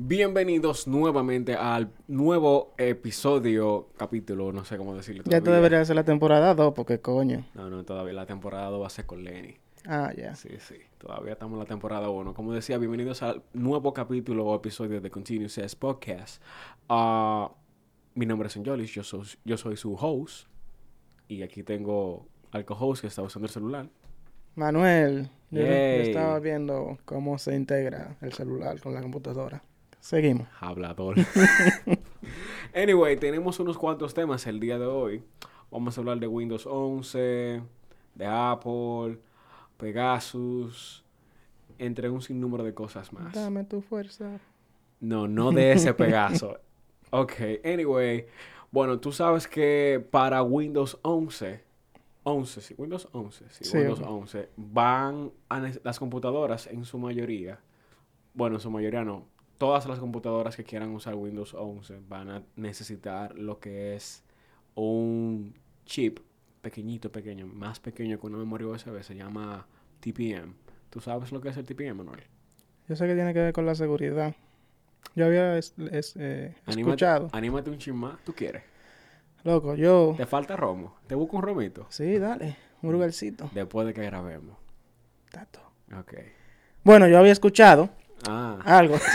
Bienvenidos nuevamente al nuevo episodio, capítulo, no sé cómo decirlo. Ya tú deberías hacer la temporada 2, porque coño. No, no, todavía la temporada 2 va a ser con Lenny. Ah, ya. Sí, sí, todavía estamos en la temporada 1. Como decía, bienvenidos al nuevo capítulo o episodio de Continuous Says Podcast. Ah, mi nombre es Angelis, yo soy, yo soy su host. Y aquí tengo al co-host que está usando el celular. Manuel, yo, estaba viendo cómo se integra el celular con la computadora. Seguimos. Hablador. anyway, tenemos unos cuantos temas el día de hoy. Vamos a hablar de Windows 11, de Apple, Pegasus, entre un sinnúmero de cosas más. Dame tu fuerza. No, no de ese Pegaso. ok, anyway. Bueno, tú sabes que para Windows 11, 11, sí, Windows 11, sí, Sí. Windows 11, van a las computadoras en su mayoría, bueno, en su mayoría no, todas las computadoras que quieran usar Windows 11 van a necesitar lo que es un chip pequeñito, pequeño, más pequeño que una memoria USB, se llama TPM. ¿Tú sabes lo que es el TPM, Manuel? Yo sé que tiene que ver con la seguridad. Yo había es- es- eh, Anímate- escuchado. Anímate un chin más. ¿Tú quieres? Loco, yo... ¿Te falta romo? ¿Te busco un romito? Sí, dale. Un lugarcito. Después de que grabemos. Tato. Ok. Bueno, yo había escuchado Ah. algo.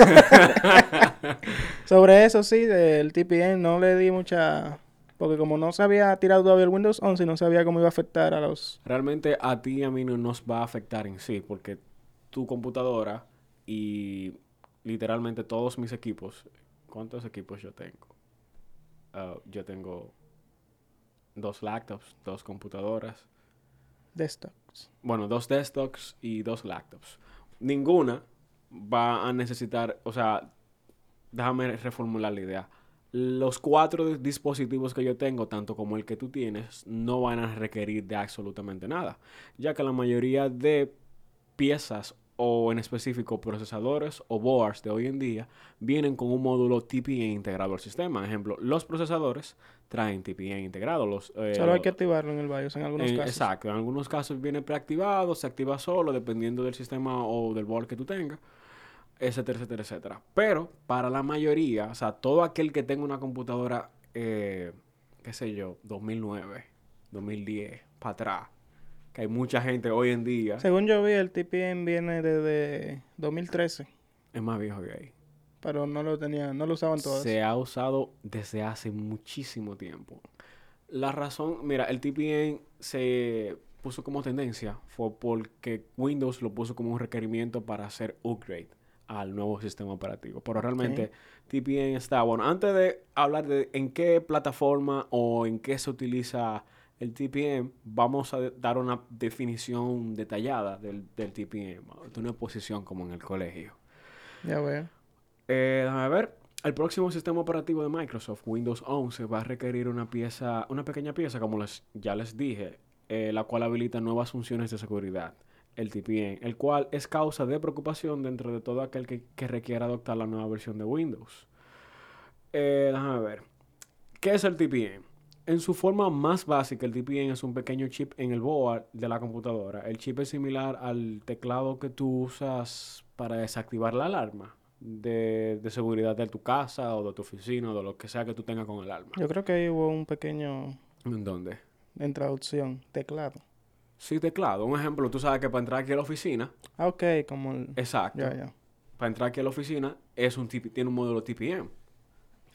Sobre eso, sí, del TPM no le di mucha... Porque como no se había tirado todavía el Windows 11, no sabía cómo iba a afectar a los... Realmente a ti y a mí no nos va a afectar en sí, porque tu computadora y literalmente todos mis equipos, ¿cuántos equipos yo tengo? Ah, yo tengo dos laptops, dos computadoras, desktops. bueno, dos desktops y dos laptops. Ninguna va a necesitar, o sea, déjame reformular la idea. Los cuatro dis- dispositivos que yo tengo, tanto como el que tú tienes, no van a requerir de absolutamente nada, ya que la mayoría de piezas o en específico procesadores o boards de hoy en día vienen con un módulo TPM integrado al sistema. Ejemplo, los procesadores traen TPM integrado. Los, eh, Solo hay que activarlo en el BIOS en algunos eh, casos. Exacto, en algunos casos viene preactivado, se activa solo, dependiendo del sistema o del board que tú tengas, etcétera, etcétera, etcétera. Pero para la mayoría, o sea, todo aquel que tenga una computadora, eh, qué sé yo, 2009, 2010, para atrás, que hay mucha gente hoy en día, Según yo vi, el TPM viene desde 2013, es más viejo que ahí. pero no lo tenía, no lo usaban todos. Se ha usado desde hace muchísimo tiempo. La razón, mira, el TPM se puso como tendencia fue porque Windows lo puso como un requerimiento para hacer upgrade al nuevo sistema operativo. Pero realmente TPM está, bueno, antes de hablar de en qué plataforma o en qué se utiliza el TPM, vamos a dar una definición detallada del, del TPM, de una posición como en el colegio. Ya veo. Eh, déjame ver. El próximo sistema operativo de Microsoft, Windows 11, va a requerir una pieza, una pequeña pieza, como les, ya les dije, eh, la cual habilita nuevas funciones de seguridad, el TPM, el cual es causa de preocupación dentro de todo aquel que, que requiera adoptar la nueva versión de Windows. Eh, déjame ver. ¿Qué es el TPM? En su forma más básica, el TPM es un pequeño chip en el board de la computadora. El chip es similar al teclado que tú usas para desactivar la alarma de, de seguridad de tu casa o de tu oficina o de lo que sea que tú tengas con el alarma. Yo creo que ahí hubo un pequeño ¿En dónde? introducción, teclado. Sí, teclado. Un ejemplo, tú sabes que para entrar aquí a la oficina, Ah, ok, como el... exacto, para entrar aquí a la oficina es un tiene un módulo TPM.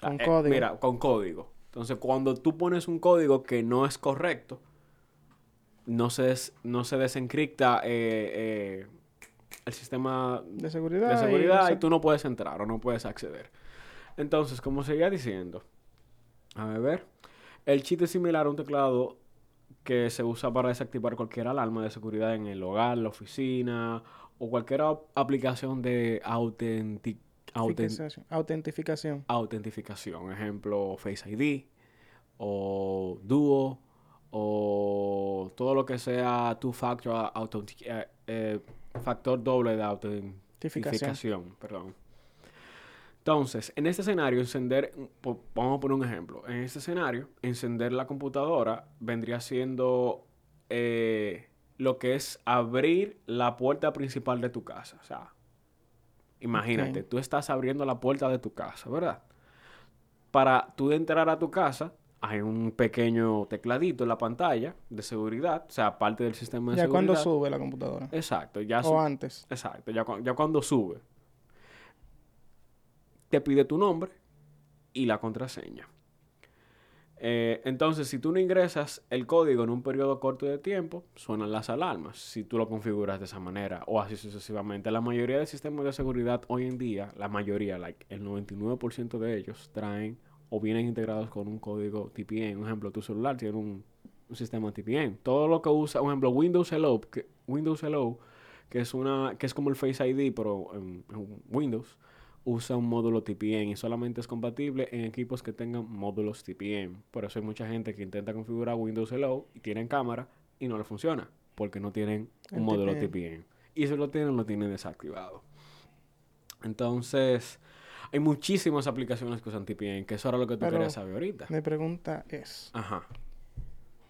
Con Eh, código. Mira, con código. Entonces, cuando tú pones un código que no es correcto, no se, des- no se desencripta eh, eh, el sistema De seguridad. de seguridad y, tú no puedes entrar o no puedes acceder. Entonces, como seguía diciendo, a ver, el chip es similar a un teclado que se usa para desactivar cualquier alarma de seguridad en el hogar, la oficina o cualquier ap- aplicación de autentic- auten- Autentificación. Autentificación. autentificación. Ejemplo, Face ID o Duo o todo lo que sea two-factor autentic- eh, eh, factor doble de autentificación. Perdón. Entonces, en este escenario, encender, vamos a poner un ejemplo. En este escenario, encender la computadora vendría siendo eh, lo que es abrir la puerta principal de tu casa. O sea, Imagínate, tú estás abriendo la puerta de tu casa, ¿verdad? Para tú entrar a tu casa, hay un pequeño tecladito en la pantalla de seguridad, o sea, parte del sistema de Ya seguridad. cuando sube la computadora. Exacto, ya, O antes. exacto, ya, cu- ya cuando sube. Te pide tu nombre y la contraseña. Eh, entonces, si tú no ingresas el código en un periodo corto de tiempo, suenan las alarmas. Si tú lo configuras de esa manera o así sucesivamente. La mayoría de sistemas de seguridad hoy en día, la mayoría, like el 99% de ellos, traen o vienen integrados con un código TPM. Un ejemplo, tu celular tiene un, sistema TPM. Todo lo que usa, un ejemplo, Windows Hello, que, Windows Hello, que es una, que es como el Face ID, pero en Windows, usa un módulo TPM y solamente es compatible en equipos que tengan módulos TPM. Por eso hay mucha gente que intenta configurar Windows Hello y tienen cámara y no le funciona porque no tienen un El módulo TPM. TPM. Y si lo tienen, lo tienen desactivado. Entonces, hay muchísimas aplicaciones que usan TPM, que eso era lo que tú Pero- querías saber ahorita. Mi pregunta es, Ajá.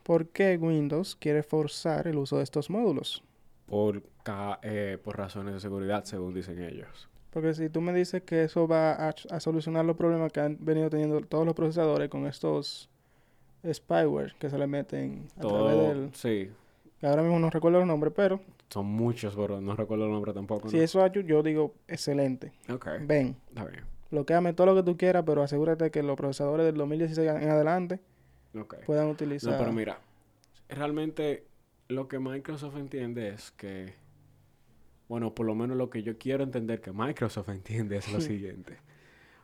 ¿por qué Windows quiere forzar el uso de estos módulos? Por, ca- eh, por razones de seguridad, según dicen ellos. Porque si tú me dices que eso va a, a solucionar los problemas que han venido teniendo todos los procesadores con estos spyware que se le meten a Todo, través del... sí, que ahora mismo no recuerdo los nombres, pero son muchos, pero no recuerdo el nombre tampoco. si ¿no? eso ayuda, yo digo, excelente. Ok, Ven, está bien. bloqueame todo lo que tú quieras, pero asegúrate que los procesadores del 2016 en adelante puedan utilizar... No, pero mira, realmente lo que Microsoft entiende es que, bueno, por lo menos lo que yo quiero entender que Microsoft entiende es lo siguiente.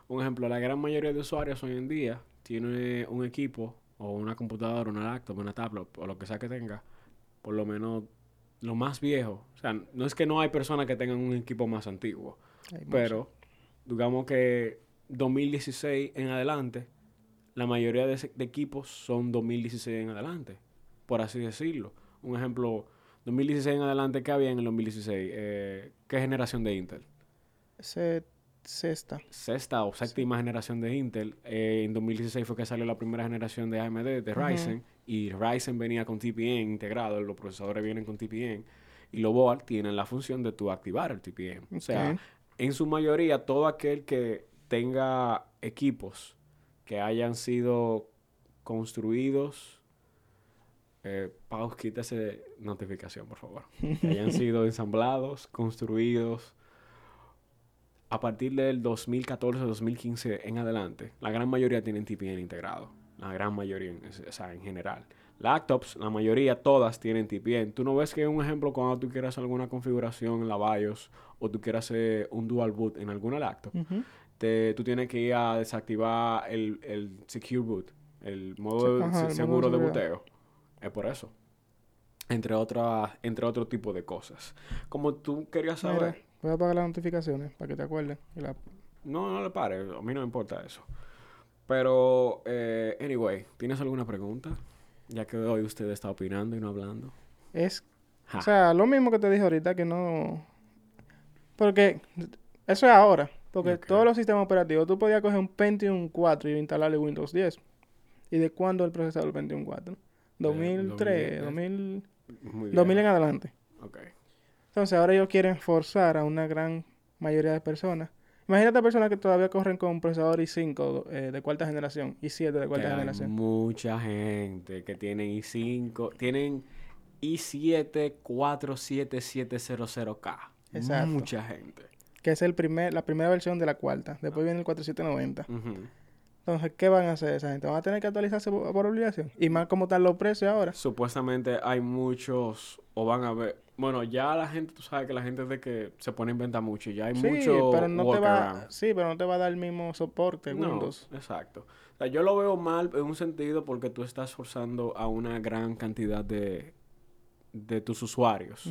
Un ejemplo, la gran mayoría de usuarios hoy en día tiene un equipo o una computadora, una laptop, una tablet o lo que sea que tenga, por lo menos lo más viejo. O sea, no es que no hay personas que tengan un equipo más antiguo, Hay pero digamos que 2016 en adelante, la mayoría de, de equipos son 2016 en adelante, por así decirlo. Un ejemplo, 2016 en adelante, ¿qué había en el 2016? Eh, ¿Qué generación de Intel? Se- sexta. Sexta o séptima generación de Intel. Eh, en 2016 fue que salió la primera generación de AMD, de. Ryzen, y Ryzen venía con TPM integrado, los procesadores vienen con TPM, y los board tienen la función de tú activar el TPM. O sea, en su mayoría, todo aquel que tenga equipos que hayan sido construidos, eh, Pau, quítase notificación, por favor. Que hayan sido ensamblados, construidos a partir del 2014-2015 en adelante. La gran mayoría tienen TPM integrado. La gran mayoría, o sea, en general. Laptops, la mayoría, todas tienen TPM. Tú no ves que un ejemplo cuando tú quieras alguna configuración en la BIOS o tú quieras hacer un dual boot en alguna laptop, Ujú. te- tú tienes que ir a desactivar el, el Secure Boot, el modo ajá, se- el modo de seguro boteo. Es por eso. Entre otras, entre otro tipo de cosas. Como tú querías Mira, saber. voy a apagar las notificaciones para que te acuerdes. La- No, no le pare, a mí no me importa eso. Pero, eh, anyway, ¿tienes alguna pregunta? Ya que hoy usted está opinando y no hablando. Es, Ja. o sea, lo mismo que te dije ahorita, que no... Porque eso es ahora. Porque todos los sistemas operativos, tú podías coger un Pentium 4 y instalarle Windows 10. ¿Y de cuándo el procesador Pentium 4? 2003, 2000, Muy bien. 2000 en adelante. Entonces ahora ellos quieren forzar a una gran mayoría de personas. Imagínate personas que todavía corren con procesador i5 eh, de cuarta generación, i7 de Que cuarta hay generación. mucha gente que tienen i5, tienen i7 47700K. Exacto. Mucha gente. Que es el primer, la primera versión de la cuarta. Después viene el 4790. Ujú. Entonces, ¿qué van a hacer esa gente? ¿Van a tener que actualizarse por, por obligación? Y más como están los precios ahora. Supuestamente hay muchos, o van a ver. Bueno, ya la gente, tú sabes que la gente es de que se pone a inventar mucho y ya hay Sí, mucho pero no te va, sí, pero no te va a dar el mismo soporte No, Windows. exacto. O sea, yo lo veo mal en un sentido porque tú estás forzando a una gran cantidad de, de tus usuarios.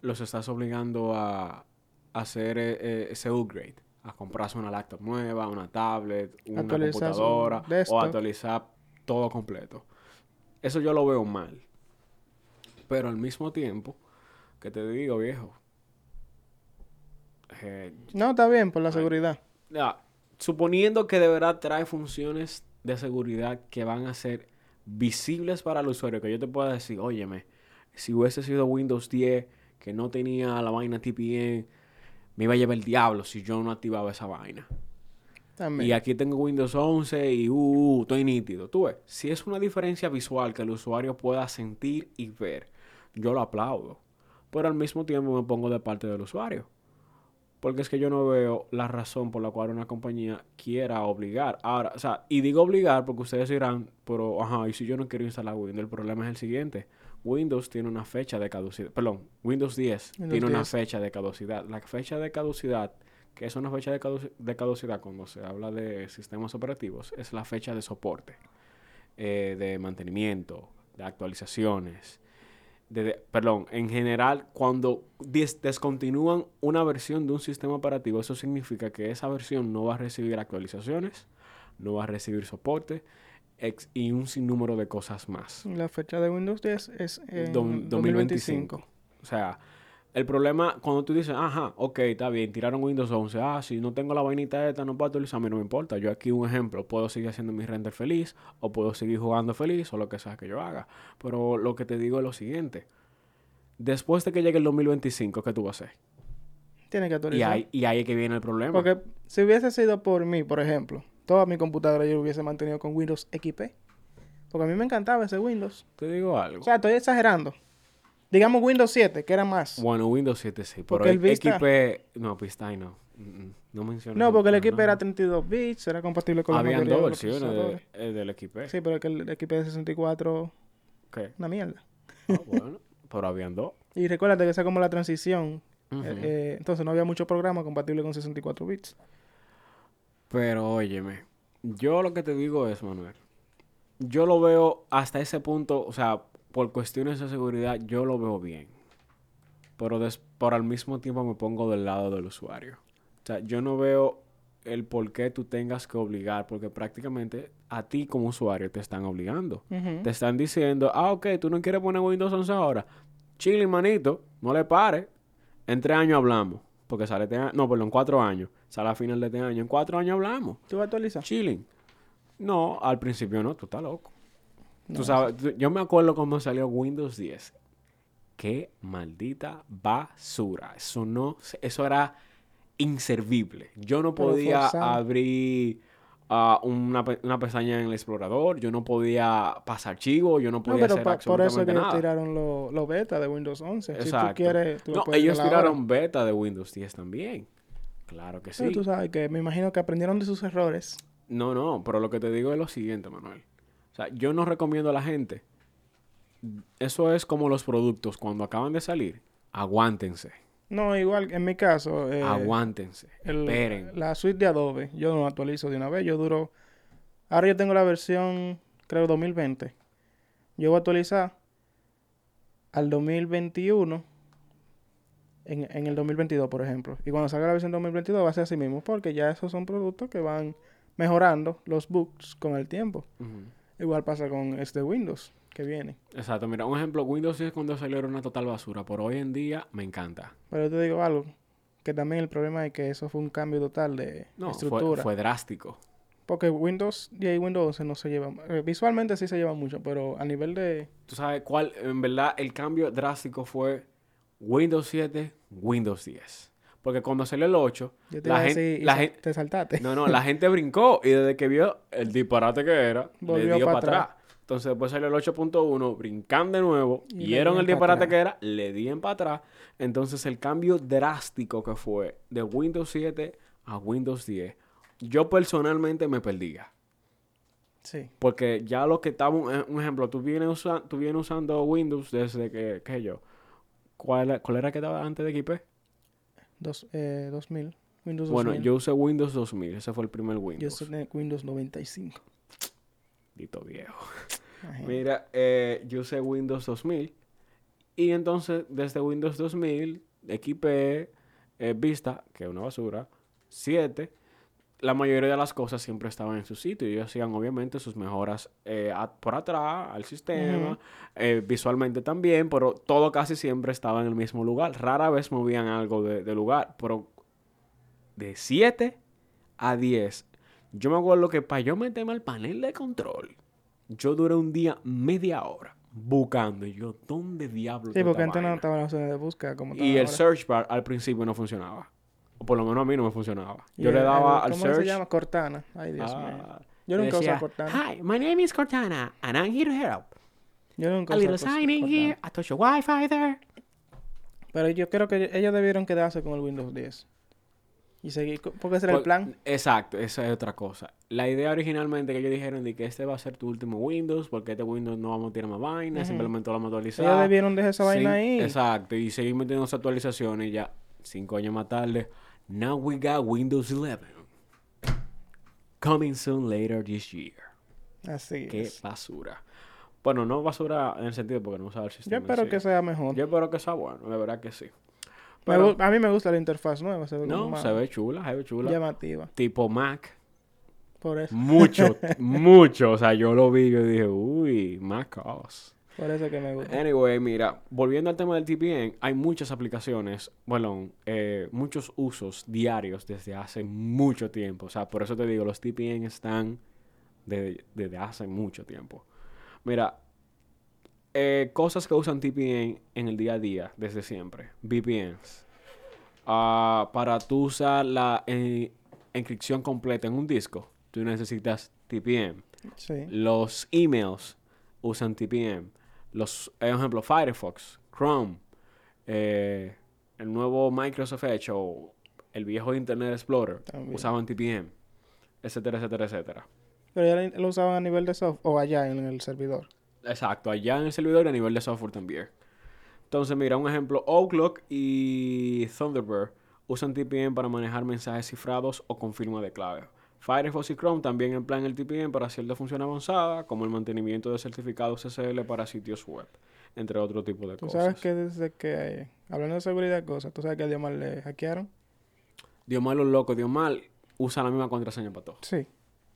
Los estás obligando a, a hacer eh, eh, ese upgrade. A comprarse una laptop nueva, una tablet, una computadora o actualizar todo completo. Eso yo lo veo mal. Pero al mismo tiempo, que te digo, viejo, eh, No, está bien, por la seguridad. ya, suponiendo que de verdad trae funciones de seguridad que van a ser visibles para el usuario, que yo te pueda decir, óyeme, si hubiese sido Windows 10 que no tenía la vaina TPM, me iba a llevar el diablo si yo no activaba esa vaina. También. Y aquí tengo Windows 11 y uh, uh, estoy nítido. Tú ves, si es una diferencia visual que el usuario pueda sentir y ver, yo lo aplaudo. Pero al mismo tiempo me pongo de parte del usuario. Porque es que yo no veo la razón por la cual una compañía quiera obligar. Ahora, o sea, y digo obligar porque ustedes dirán, pero, ajá, y si yo no quiero instalar Windows, el problema es el siguiente. Windows tiene una fecha de caducidad. Perdón, Windows 10 Windows tiene una 10. fecha de caducidad. La fecha de caducidad, que es una fecha de, caduci- de caducidad cuando se habla de sistemas operativos, es la fecha de soporte, eh, de mantenimiento, de actualizaciones. de- de- perdón, en general, cuando des- descontinúan una versión de un sistema operativo, eso significa que esa versión no va a recibir actualizaciones, no va a recibir soporte ex- y un sinnúmero de cosas más. La fecha de Windows 10 es en Dom- 2025. O sea, el problema cuando tú dices, ajá, ok, está bien, tiraron Windows 11, ah, si no tengo la vainita esta, no puedo actualizar, a mí no me importa. Yo aquí un ejemplo, puedo seguir haciendo mi render feliz, o puedo seguir jugando feliz, o lo que sea que yo haga. Pero lo que te digo es lo siguiente. Después de que llegue el 2025, ¿qué tú vas a hacer? Tiene que Y actualizar. ahí, y ahí es que viene el problema. Porque si hubiese sido por mí, por ejemplo, toda mi computadora yo lo hubiese mantenido con Windows XP. Porque a mí me encantaba ese Windows. Te digo algo. O sea, estoy exagerando. Digamos Windows 7, que era más. bueno, Windows 7 sí, pero Porque el Vista- XP... No, Vista no. No menciono. no, porque el XP no. era 32 bits, era compatible con Habían dos versiones de- eh, del XP. Sí, pero que el XP de 64, ¿Qué? una mierda. Ah, bueno, pero habían dos. Y recuérdate que esa es como la transición. Eh, eh, entonces no había mucho programa compatible con 64 bits. Pero óyeme, yo lo que te digo es, Manuel, yo lo veo hasta ese punto, o sea, por cuestiones de seguridad, yo lo veo bien. Pero des- por al mismo tiempo me pongo del lado del usuario. O sea, yo no veo el por qué tú tengas que obligar, porque prácticamente a ti como usuario te están obligando. Te están diciendo, ah, ok, tú no quieres poner Windows 11 ahora. Chile, manito, no le pares. En tres años hablamos. Porque sale este año, no, perdón, en cuatro años. Sale a final de este año. En cuatro años hablamos. ¿Tú vas a actualizar? Chilling. No, al principio no, tú estás loco. No, tú sabes, tú- yo me acuerdo cuando salió Windows 10. Qué maldita basura. Eso no, eso era inservible. Yo no podía abrir ah, una, una pestaña en el explorador, yo no podía pasar archivos, yo no No, podía pero hacer pa- por eso ellos nada. tiraron los lo beta de Windows 11. Si tú quieres, tú no, ellos tiraron beta de Windows 10 también. Claro que sí. Pero tú sabes que me imagino que aprendieron de sus errores. No, no, pero lo que te digo es lo siguiente, Manuel. O sea, yo no recomiendo a la gente. Eso es como los productos cuando acaban de salir. Aguántense. No, igual en mi caso, eh, aguántense. el- esperen. la suite de Adobe, yo no actualizo de una vez. Yo duro. Ahora yo tengo la versión, creo, 2020. Yo voy a actualizar al 2021 en, en el 2022, por ejemplo. Y cuando salga la versión 2022 va a ser así mismo, porque ya esos son productos que van mejorando los bugs con el tiempo. Igual pasa con este Windows que viene. Exacto, mira, un ejemplo, Windows 10 cuando salió era una total basura, pero hoy en día me encanta. Pero yo te digo algo, que también el problema es que eso fue un cambio total de No, fue, estructura. fue drástico. Porque Windows 10 y Windows 11 no se llevan. eh, visualmente sí se llevan mucho, pero a nivel de. Tú sabes cuál, en verdad, el cambio drástico fue Windows 7, Windows 10. Porque cuando salió el 8, Yo te la gente, decir, la te saltaste. No, no, la gente brincó y desde que vio el disparate que era, Volvió le dio pa' para atrás. atrás. Entonces después salió el 8.1, brincan de nuevo, Y dieron el pa' disparate atrás. que era, le dieron para atrás. Entonces el cambio drástico que fue de Windows 7 a Windows 10, yo personalmente me perdía. Sí. Porque ya lo que estaba, un, un ejemplo, tú vienes, usa- tú vienes usando Windows desde que, qué sé yo, ¿cuál, era- cuál era que estaba antes de XP? Dos, eh, 2000. Windows Bueno, 2000. yo usé Windows 2000, ese fue el primer Yo Windows. usé Windows 95. Dito viejo. Imagínate. Mira, eh, yo usé Windows 2000 y entonces desde Windows 2000, XP, eh, Vista, que es una basura, 7, la mayoría de las cosas siempre estaban en su sitio y ellos hacían obviamente sus mejoras eh, a- por atrás al sistema, visualmente también, pero todo casi siempre estaba en el mismo lugar. Rara vez movían algo de, de lugar, pero de 7 a 10, yo me acuerdo que para yo meterme al panel de control, yo duré un día media hora buscando y yo, ¿dónde diablo Sí, porque antes no estaban las opciones de búsqueda como Y el ahora. search bar al principio no funcionaba. O por lo menos a mí no me funcionaba. Yo le daba el- al ¿Cómo search. se llama? Cortana. Ay, Dios mío. ah, Yo le nunca decía, Cortana. Hi, my name is Cortana, and I'm here to help. Yo nunca A little sign in here, I touch your Wi-Fi there. Pero yo creo que ellos debieron quedarse con el Windows 10. Y seguir, porque ese era el plan. Exacto, esa es otra cosa. La idea originalmente que ellos dijeron de que este va a ser tu último Windows, porque este Windows no vamos a tirar más vaina, Ujú. simplemente lo vamos a actualizar. Ellos debieron dejar esa vaina Sí, ahí. Exacto, y seguir metiendo esas actualizaciones y ya cinco años más tarde. Now we got Windows 11. Coming soon later this year. Así Qué es. basura. Bueno, no basura en el sentido porque no usaba el Yo sistema. en espero sí. que sea mejor. Yo espero que sea bueno, de verdad que sí. Pero, a mí me gusta la interfaz nueva. Se ve no, se ve chula, se ve chula. llamativa. Tipo Mac. Por eso. Mucho, mucho. O sea, yo lo vi y yo dije, uy, Mac OS. Por eso que me gusta. Anyway, mira, volviendo al tema del TPN, hay muchas aplicaciones, bueno, eh, muchos usos diarios desde hace mucho tiempo. O sea, por eso te digo, los TPN están de- desde hace mucho tiempo. Mira, eh, cosas que usan TPN en el día a día, desde siempre. VPNs. Ah, para tú usar la eh, encripción completa en un disco, tú necesitas TPN. Sí. Los emails usan TPM. Los, por ejemplo, Firefox, Chrome, eh, el nuevo Microsoft Edge o el viejo Internet Explorer También. usaban TPM, etcétera, etcétera, etcétera. Pero ya lo usaban a nivel de software o allá en el servidor. Exacto, allá en el servidor y a nivel de software también. Entonces, mira, un ejemplo, Outlook y Thunderbird usan TPM para manejar mensajes cifrados o con firma de clave. Firefox y Chrome también emplean el TPM para cierta función avanzada, como el mantenimiento de certificados SSL para sitios web, entre otro tipo de Tú cosas. sabes que desde que, hablando de seguridad, cosas, tú sabes que a Dios le hackearon. Dios mal los locos, Dios mal, usa la misma contraseña para todo. Sí.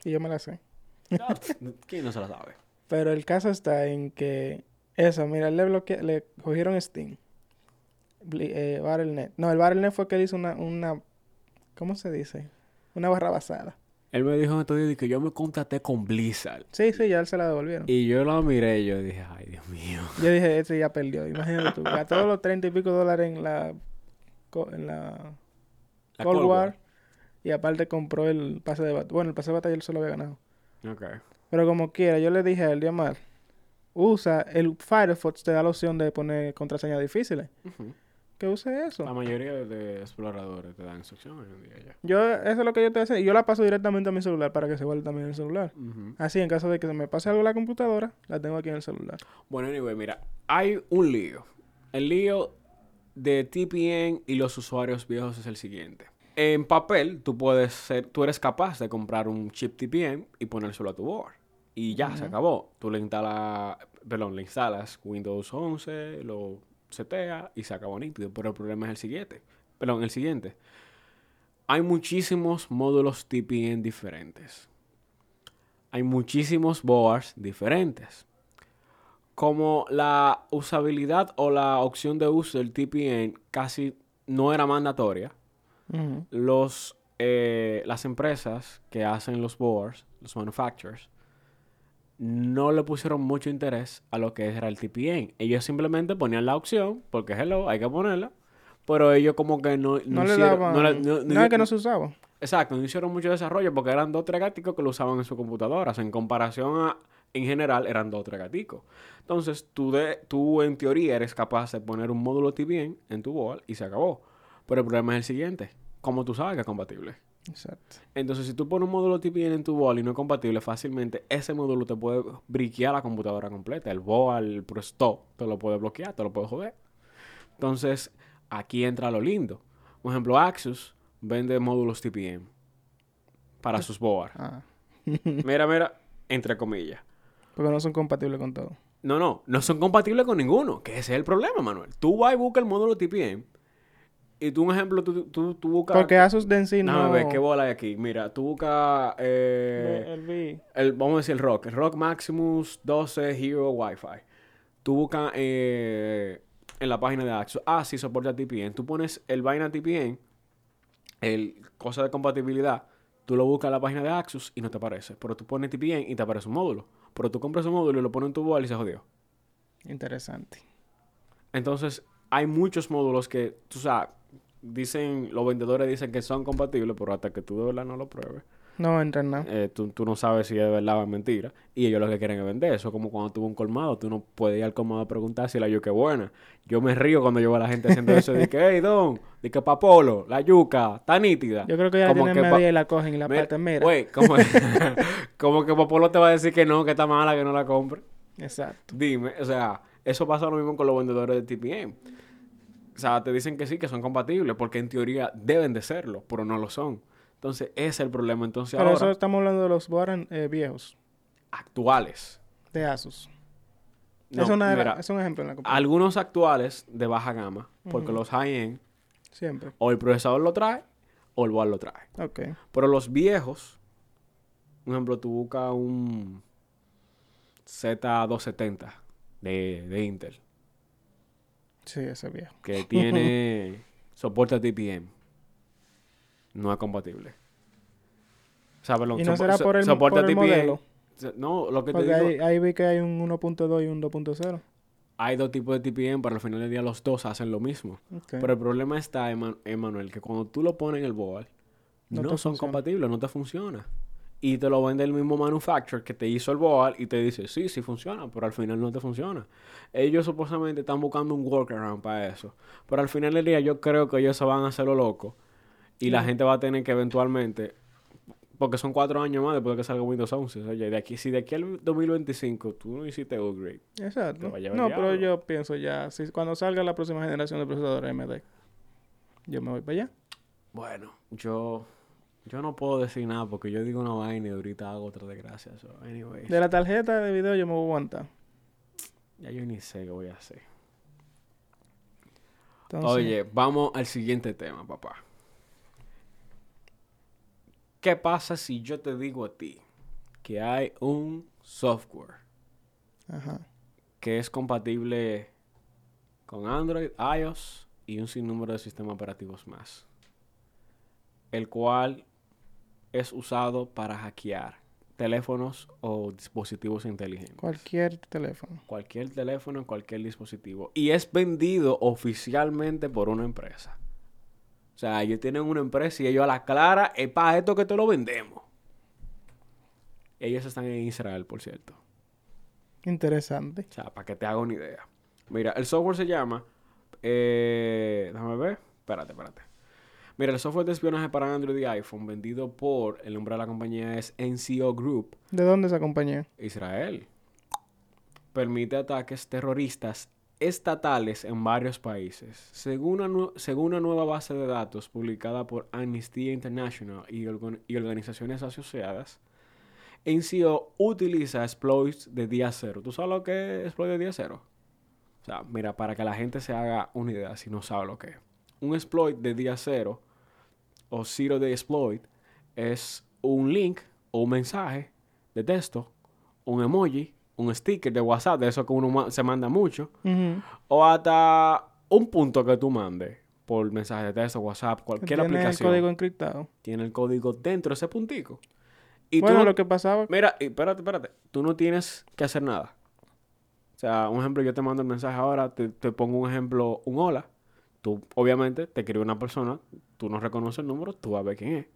Y yo me la sé. ¿Quién no se la sabe? Pero el caso está en que eso, mira, le bloque le cogieron Steam. Eh, Battle.net. No, el Battle.net fue que él hizo una, una, ¿cómo se dice? Una barra basada. Él me dijo en estos días que yo me contraté con Blizzard. Sí, sí, ya él se la devolvieron. Y yo lo miré y yo dije, ay, Dios mío. Yo dije, ese ya perdió. Imagínate tú, gastó los treinta y pico dólares en la, en la La Cold Cold War. Y aparte compró el pase de batalla. Bueno, el pase de batalla él se lo había ganado. Ok. Pero como quiera, yo le dije a él, Diamar, usa el Firefox, te da la opción de poner contraseñas difíciles. Que use eso. La mayoría de exploradores te dan instrucciones hoy en día ya. Yo, eso es lo que yo te hace. Y yo la paso directamente a mi celular para que se guarde también en el celular. Así, en caso de que se me pase algo en la computadora, la tengo aquí en el celular. Bueno, anyway, mira, hay un lío. El lío de TPN y los usuarios viejos es el siguiente. En papel, tú puedes ser, tú eres capaz de comprar un chip TPN y ponérselo a tu board. Y ya, se acabó. Tú le instalas, perdón, le instalas Windows 11, lo setea y se acabó nítido. Pero el problema es el siguiente. Perdón, el siguiente. Hay muchísimos módulos TPN diferentes. Hay muchísimos boards diferentes como la usabilidad o la opción de uso del TPN casi no era mandatoria, los, eh, las empresas que hacen los boards, los manufacturers, no le pusieron mucho interés a lo que era el TPN. Ellos simplemente ponían la opción, porque hello, hay que ponerla, pero ellos como que no, no No, le hicieron- daban... no le- no- Nada que no se usaba. Exacto, no hicieron mucho desarrollo porque eran dos tres gaticos que lo usaban en sus computadoras. En comparación a, en general, eran dos tres gaticos. Entonces, tú, de, tú en teoría eres capaz de poner un módulo TPN en tu board y se acabó. Pero el problema es el siguiente. ¿Cómo tú sabes que es compatible? Exacto. Entonces, si tú pones un módulo TPN en tu board y no es compatible, fácilmente ese módulo te puede briquear la computadora completa. El board, el stop, te lo puede bloquear, te lo puede joder. Entonces, aquí entra lo lindo. Por ejemplo, Axus vende módulos TPM para sus boards. Ah. Mira, mira, entre comillas. Porque no son compatibles con todo. No, no, no son compatibles con ninguno. Que ese es el problema, Manuel. Tú vas y buscas el módulo TPM. Y tú, un ejemplo, tú, tú, tú buscas. Porque Asus de en sí Déjame no... ver qué bola hay aquí. Mira, tú buscas. eh, El el, vamos a decir el Rock. El Rock Maximus 12 Hero Wi-Fi. Tú buscas eh, en la página de Axo. Ah, sí, soporta TPN. Tú pones el vaina TPN, el cosa de compatibilidad. Tú lo buscas en la página de Axus y no te aparece. Pero tú pones TPN y te aparece un módulo. Pero tú compras un módulo y lo pones en tu board y se jodió. Interesante. Entonces, hay muchos módulos que, tú sabes, dicen, los vendedores dicen que son compatibles, pero hasta que tú de verdad no lo pruebes, No entra en nada. eh, tú, tú no sabes si es de verdad o es mentira. Y ellos lo que quieren es vender. Eso es como cuando tuvo un colmado. Tú no puedes ir al colmado a preguntar si la yuca es buena. Yo me río cuando yo veo a la gente haciendo eso. De que, hey, don, de que papolo, la yuca, está nítida. Yo creo que ya la Como tienen que pa- media y la cogen y la parten. Mira. Güey, como, como que Popolo te va a decir que no, que está mala, que no la compre. Exacto. Dime, o sea, eso pasa lo mismo con los vendedores de TPM. Sea, te dicen que sí, que son compatibles, porque en teoría deben de serlo, pero no lo son. Entonces, ese es el problema. Entonces, Pero ahora, eso estamos hablando de los Boran eh, viejos, actuales. de Asus. No, es, una de la- mira, es un ejemplo en la computadora. algunos actuales de baja gama, porque los high-end, Siempre. o el procesador lo trae, o el board lo trae. Ok. Pero los viejos, por ejemplo, tú buscas un Z270 de, de Intel, Sí, ese viejo. que tiene soporte a TPM. No es compatible. O sea, perdón, ¿Y no será por el, soporte por a el TPM. modelo? No, lo que te Porque digo, ahí, ahí vi que hay un 1.2 y un 2.0. hay dos tipos de TPM, pero al final del día los dos hacen lo mismo. Ok. Pero el problema está, Eman- Emanuel, que cuando tú lo pones en el board, No no, te son funciona. compatibles, no te funciona. Y te lo vende el mismo manufacturer que te hizo el board y te dice, sí, sí funciona, pero al final no te funciona. Ellos supuestamente están buscando un workaround para eso. Pero al final del día yo creo que ellos se van a hacer lo loco. Y la gente va a tener que eventualmente, porque son cuatro años más después de que salga Windows 11. Oye, de aquí, si de aquí al 2025 tú no hiciste upgrade, Exacto. va a llevar No, el pero diablo. yo pienso ya, si cuando salga la próxima generación de procesadores AMD, yo me voy para allá. Bueno, yo, yo no puedo decir nada porque yo digo una vaina y ahorita hago otra desgracia. So, anyways, De la tarjeta de video yo me voy a aguantar. ya yo ni sé qué voy a hacer. Entonces, Oye, vamos al siguiente tema, papá. ¿Qué pasa si yo te digo a ti que hay un software Ajá. que es compatible con Android, iOS y un sinnúmero de sistemas operativos más? El cual es usado para hackear teléfonos o dispositivos inteligentes. Cualquier teléfono. Cualquier teléfono, cualquier dispositivo. Y es vendido oficialmente por una empresa. O sea, ellos tienen una empresa y ellos a la clara, es para esto que te lo vendemos. Ellos están en Israel, por cierto. Interesante. O sea, para que te haga una idea. Mira, el software se llama... Eh, déjame ver. Espérate, espérate. Mira, el software de espionaje para Android y iPhone vendido por... El nombre de la compañía es NCO Group. ¿De dónde esa compañía? Israel permite ataques terroristas estatales en varios países. Según una, según una nueva base de datos publicada por Amnesty International y, organ- y organizaciones asociadas, NCO utiliza exploits de día cero. ¿Tú sabes lo que es exploit de día cero? O sea, mira, para que la gente se haga una idea si no sabe lo que es. Un exploit de día cero o zero day exploit es un link o un mensaje de texto, un emoji, un sticker de WhatsApp, de eso que uno ma- se manda mucho, o hasta un punto que tú mandes por mensaje de texto, WhatsApp, cualquier Tiene aplicación. el código encriptado. Tiene el código dentro de ese puntico. Y tú bueno, no- lo que pasaba... Mira, y espérate, espérate. Tú no tienes que hacer nada. O sea, un ejemplo, yo te mando el mensaje ahora, te, te pongo un ejemplo, un hola. Tú, obviamente, te escribe una persona, tú no reconoces el número, tú vas a ver quién es.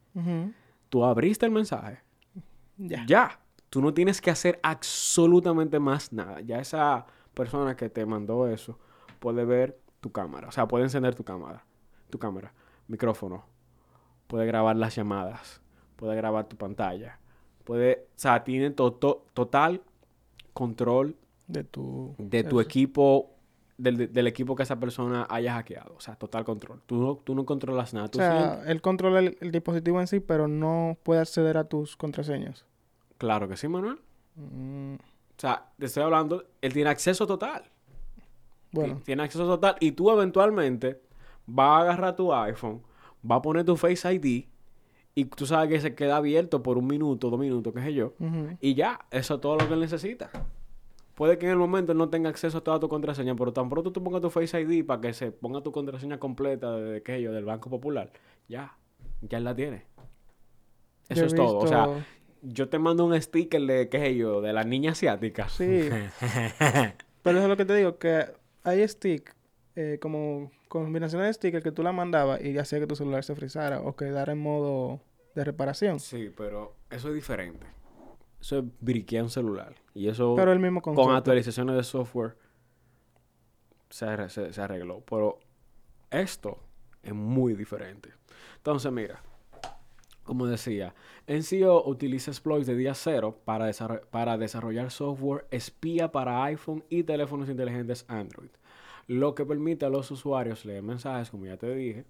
Tú abriste el mensaje. Ya. Ya. Tú no tienes que hacer absolutamente más nada. Ya esa persona que te mandó eso puede ver tu cámara. O sea, puede encender tu cámara. Tu cámara. Micrófono. Puede grabar las llamadas. Puede grabar tu pantalla. Puede... O sea, tiene to- to- total control De tu... de tu eso. equipo... Del, del equipo que esa persona haya hackeado. O sea, total control. Tú no, tú no controlas nada. O sea, él controla el, el dispositivo en sí, pero no puede acceder a tus contraseñas. Claro que sí, Manuel. Mm, O sea, te estoy hablando... Él tiene acceso total. bueno, Ti- Tiene acceso total. Y tú eventualmente vas a agarrar tu iPhone, vas a poner tu Face ID y tú sabes que se queda abierto por un minuto, dos minutos, qué sé yo. Y ya, eso es todo lo que él necesita. Puede que en el momento no tenga acceso a toda tu contraseña, pero tan pronto tú pongas tu Face ID para que se ponga tu contraseña completa de, yo, del Banco Popular, ya, ya la tiene. Eso es todo. O sea, yo te mando un sticker de, qué sé yo, de la niña asiática. Sí. Pero eso es lo que te digo, que hay stick eh, como combinaciones de stickers que tú la mandabas y hacía que tu celular se frizara o quedara en modo de reparación. Sí, pero eso es diferente. Eso es briquear un celular. Y eso Pero el mismo concepto. con actualizaciones de software se, se- se arregló. Pero esto es muy diferente. Entonces, mira, como decía, NCO utiliza exploits de día cero para, desarro- para desarrollar software espía para iPhone y teléfonos inteligentes Android, lo que permite a los usuarios leer mensajes, como ya te dije,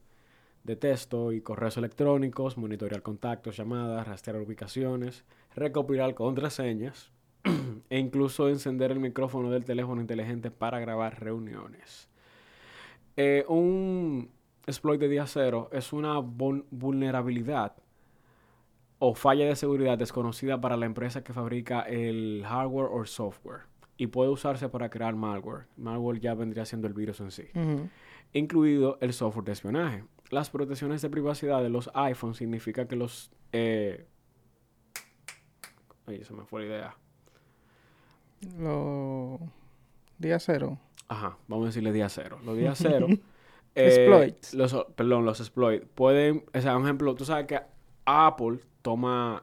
de texto y correos electrónicos, monitorear contactos, llamadas, rastrear ubicaciones, recopilar contraseñas e incluso encender el micrófono del teléfono inteligente para grabar reuniones. Eh, un exploit de día cero es una vul- vulnerabilidad o falla de seguridad desconocida para la empresa que fabrica el hardware o software y puede usarse para crear malware. Malware ya vendría siendo el virus en sí incluido el software de espionaje. Las protecciones de privacidad de los iPhones significa que los... Eh... Ay, se me fue la idea. Lo... Día cero. Ajá, vamos a decirle día cero. Los días cero... Exploits. Los, perdón, los exploits. Pueden... O sea, un ejemplo, tú sabes que Apple toma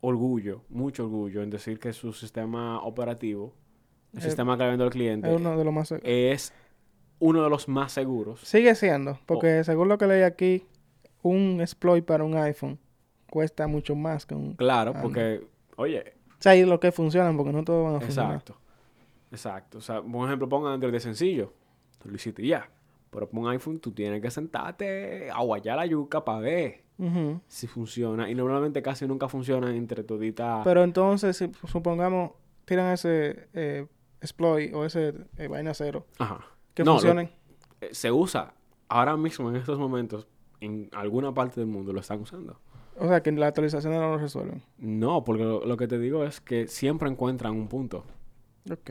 orgullo, mucho orgullo en decir que su sistema operativo, el Eh, sistema que vende al cliente, Es uno de los más... es uno de los más seguros. Sigue siendo, Oh. porque según lo que leí aquí, un exploit para un iPhone cuesta mucho más que un... Claro, porque, oye, O sea, y lo que funcionan, porque no todos van a funcionar. Exacto. Exacto. O sea, por ejemplo, pon Android de sencillo. Tú lo hiciste ya. Pero pon iPhone, tú tienes que sentarte a guayar la yuca para ver si funciona. Y normalmente casi nunca funcionan entre toditas. Pero entonces, si supongamos, tiran ese eh, exploit o ese eh, vaina cero, Ajá. Que No, lo- funcionen. eh, se usa ahora mismo, en estos momentos, en alguna parte del mundo lo están usando. O sea, que la actualización no lo resuelven. No, porque lo, lo que te digo es que siempre encuentran un punto. Ok.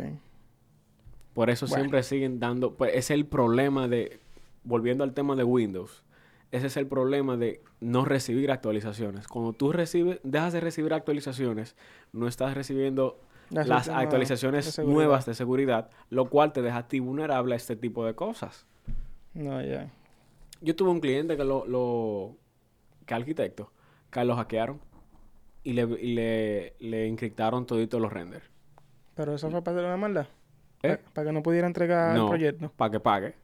Por eso Bueno. siempre siguen dando. Pues es el problema de. Volviendo al tema de Windows. Ese es el problema de no recibir actualizaciones. Cuando tú recibes, dejas de recibir actualizaciones, no estás recibiendo Las las últimas de actualizaciones nuevas de seguridad, lo cual te deja a ti vulnerable a este tipo de cosas. No, ya. Yo tuve un cliente que lo, lo que arquitecto, que lo hackearon y le, y le, le encriptaron toditos los renders. Pero eso fue para hacer una maldad. ¿Eh? Para que no pudiera entregar No. el proyecto. Para que pague.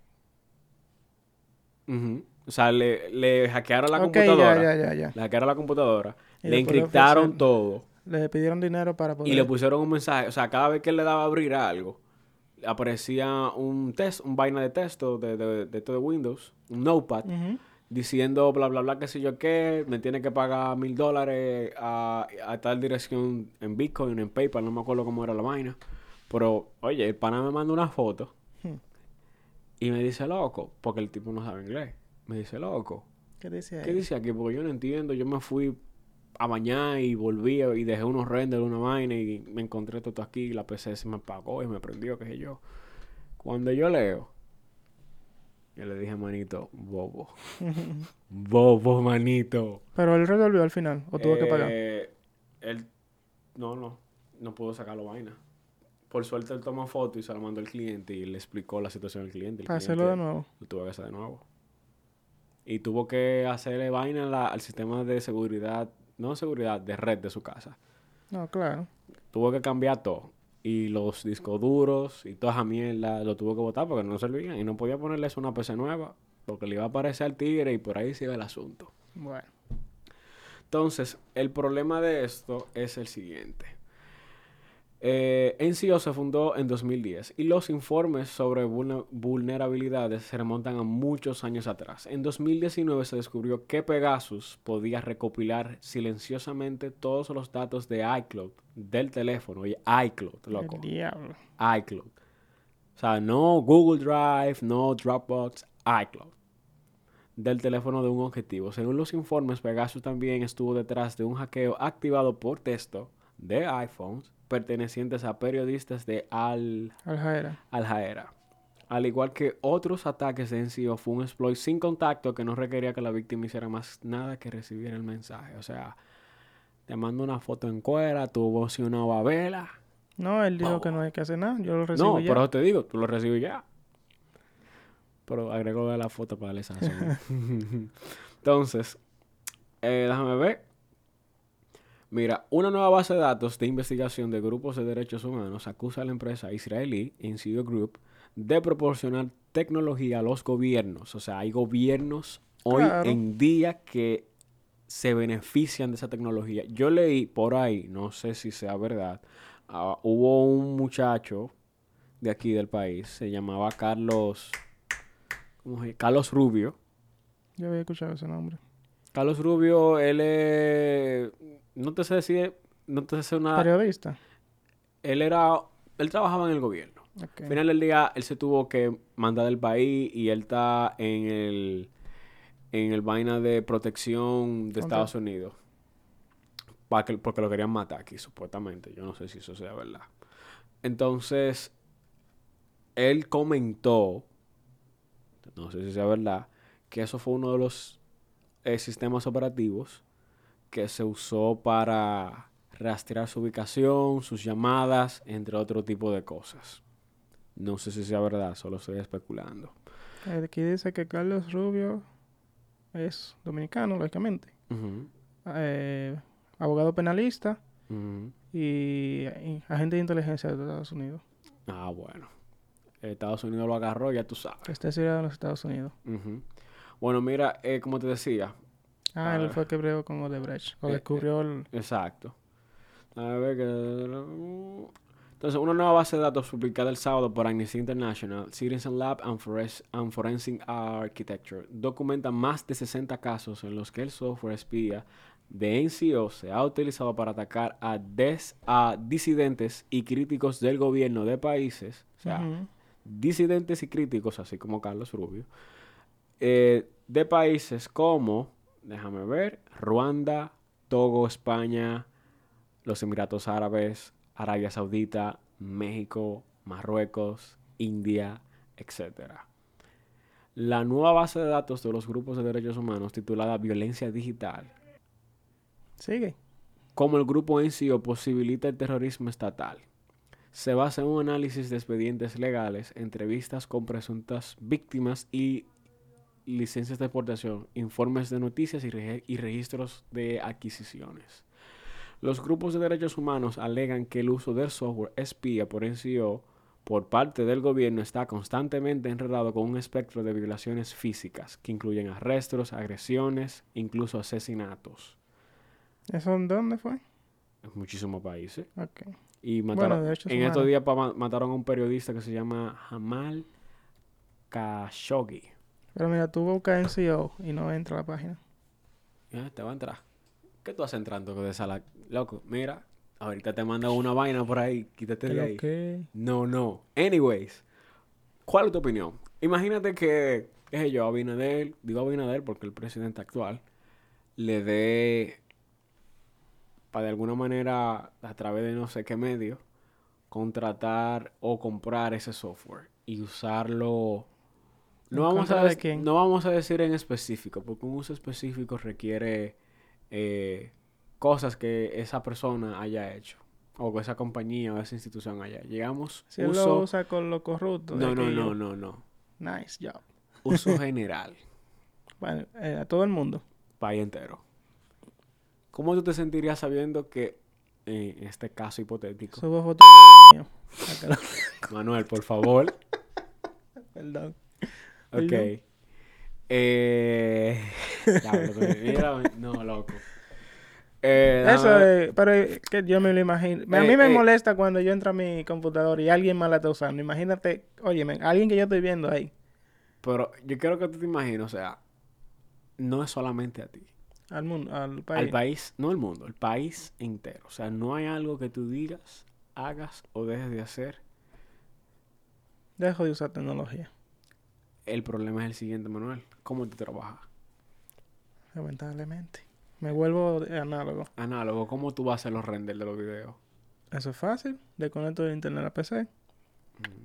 Ujú. O sea, le, le hackearon la ok, computadora. ya, ya, ya, ya. Le hackearon la computadora. Y le encriptaron todo. Le pidieron dinero para poder... Y le pusieron un mensaje. O sea, cada vez que él le daba a abrir algo, aparecía un test, un vaina de texto de, de, de, esto de Windows, un notepad, diciendo bla, bla, bla, qué sé yo qué, me tiene que pagar mil dólares a, a tal dirección en Bitcoin, en PayPal, no me acuerdo cómo era la vaina. Pero, oye, el pana me manda una foto Hmm. y me dice, loco, porque el tipo no sabe inglés. Me dice, loco, ¿Qué dice ahí? ¿qué dice aquí? Porque yo no entiendo. Yo me fui a bañar y volví y dejé unos renders, una vaina y me encontré todo aquí. La PC se me apagó y me prendió, qué sé yo. Cuando yo leo, yo le dije, manito, bobo. bobo, manito. Pero él resolvió al final. ¿O tuvo que pagar? Eh, Él, no, no, no pudo sacar la vaina. Por suerte él tomó foto y se la mandó al cliente y le explicó la situación al cliente. Para hacerlo de nuevo. Lo tuvo que hacer de nuevo. Y tuvo que hacerle vaina la- al sistema de seguridad, no de seguridad, de red de su casa. No, claro. Tuvo que cambiar todo. Y los discos duros y toda esa mierda lo tuvo que botar porque no servían. Y no podía ponerle eso a una PC nueva porque le iba a aparecer al tigre y por ahí se iba el asunto. Bueno. Entonces, el problema de esto es el siguiente. Eh, NCO se fundó en 2010 y los informes sobre vulne- vulnerabilidades se remontan a muchos años atrás. En 2019 se descubrió que Pegasus podía recopilar silenciosamente todos los datos de iCloud del teléfono. Oye, iCloud, loco. El diablo. iCloud. O sea, no Google Drive, no Dropbox, iCloud. Del teléfono de un objetivo. Según los informes, Pegasus también estuvo detrás de un hackeo activado por texto de iPhones pertenecientes a periodistas de Al, Al Jaera. Al igual que otros ataques de NCO, fue un exploit sin contacto que no requería que la víctima hiciera más nada que recibir el mensaje. O sea, te mando una foto en cuera, tu voz y una babela. Oh. No, él dijo que no hay que hacer nada. Yo lo recibo No, ya. por eso te digo, tú lo recibes ya. Pero agrego la foto para darle sazón. Entonces, eh, déjame ver. Mira, una nueva base de datos de investigación de grupos de derechos humanos acusa a la empresa israelí NCO Group de proporcionar tecnología a los gobiernos. O sea, hay gobiernos hoy Claro. en día que se benefician de esa tecnología. Yo leí por ahí, no sé si sea verdad, ah, hubo un muchacho de aquí del país, se llamaba Carlos, ¿cómo se? Carlos Rubio. Yo había escuchado ese nombre. Carlos Rubio, él es, no te sé decir, no te sé una, Periodista. él era, él trabajaba en el gobierno. Al final del día, él se tuvo que mandar del país y él está en el, en el vaina de protección de Estados Unidos. Que- porque lo querían matar aquí, supuestamente. Yo no sé si eso sea verdad. Entonces, él comentó, no sé si sea verdad, que eso fue uno de los eh, sistemas operativos que se usó para rastrear su ubicación, sus llamadas, entre otro tipo de cosas. No sé si sea verdad, solo estoy especulando. Eh, Aquí dice que Carlos Rubio es dominicano, lógicamente. Eh, abogado penalista y, y agente de inteligencia de Estados Unidos. Ah, bueno. Estados Unidos lo agarró, ya tú sabes. Está exiliado en los Estados Unidos. Bueno, mira, eh, como te decía, Ah, él fue el que bregó con Odebrecht. O Eh, descubrió el... Exacto. A ver que... Entonces, una nueva base de datos publicada el sábado por Amnesty International, Citizen Lab and, Forens- and Forensic Architecture, documenta más de 60 casos en los que el software espía de NCO se ha utilizado para atacar a, des- a disidentes y críticos del gobierno de países, o sea, disidentes y críticos, así como Carlos Rubio, eh, de países como, déjame ver, Ruanda, Togo, España, los Emiratos Árabes, Arabia Saudita, México, Marruecos, India, etc. La nueva base de datos de los grupos de derechos humanos titulada Violencia Digital, Sigue. como el grupo NCO posibilita el terrorismo estatal. Se basa en un análisis de expedientes legales, entrevistas con presuntas víctimas y licencias de exportación, informes de noticias y, registros de adquisiciones. Los grupos de derechos humanos alegan que el uso del software espía por NCO por parte del gobierno está constantemente enredado con un espectro de violaciones físicas que incluyen arrestos, agresiones, incluso asesinatos ¿Eso en dónde fue? en muchísimos países. Ok. Y mataron, en estos días mataron a un periodista que se llama Jamal Khashoggi. Pero mira, tú buscas NCO y no entra a la página. Ya, te va a entrar. ¿Qué tú haces entrando de sala? Loco, mira, ahorita te manda una vaina por ahí, quítate de ahí. qué? No, no. Anyways, ¿cuál es tu opinión? Imagínate que, qué sé yo, Abinader, digo Abinader porque el presidente actual, le dé, para de alguna manera, a través de no sé qué medio, contratar o comprar ese software y usarlo. No ¿En vamos, a de quién? no vamos a decir en específico, porque un uso específico requiere eh, cosas que esa persona haya hecho, o que esa compañía o esa institución haya. Llegamos, Si él lo uso. usa con lo corrupto. No, no, no, no, no. Nice job. Uso general, Bueno, eh, a todo el mundo. país entero. ¿Cómo tú te sentirías sabiendo que, eh, en este caso hipotético, Subo fotos de mío. Sácalo. Manuel, por favor, Perdón. Ok. Eh, mira, no, loco. Eh, Eso es, pero que yo me lo imagino. A Eh, mí me eh. molesta cuando yo entro a mi computador y alguien más la está usando. Imagínate, óyeme, alguien que yo estoy viendo ahí, Pero yo quiero que tú te imagines, o sea, no es solamente a ti. al mundo, al país. Al país, no el mundo, el país entero. O sea, no hay algo que tú digas, hagas o dejes de hacer. Dejo de usar tecnología, El problema es el siguiente, Manuel. ¿Cómo tú trabajas? lamentablemente. Me vuelvo de- análogo. Análogo, ¿cómo tú vas a hacer los renders de los videos? Eso es fácil. Desconecto el internet a PC, Mm,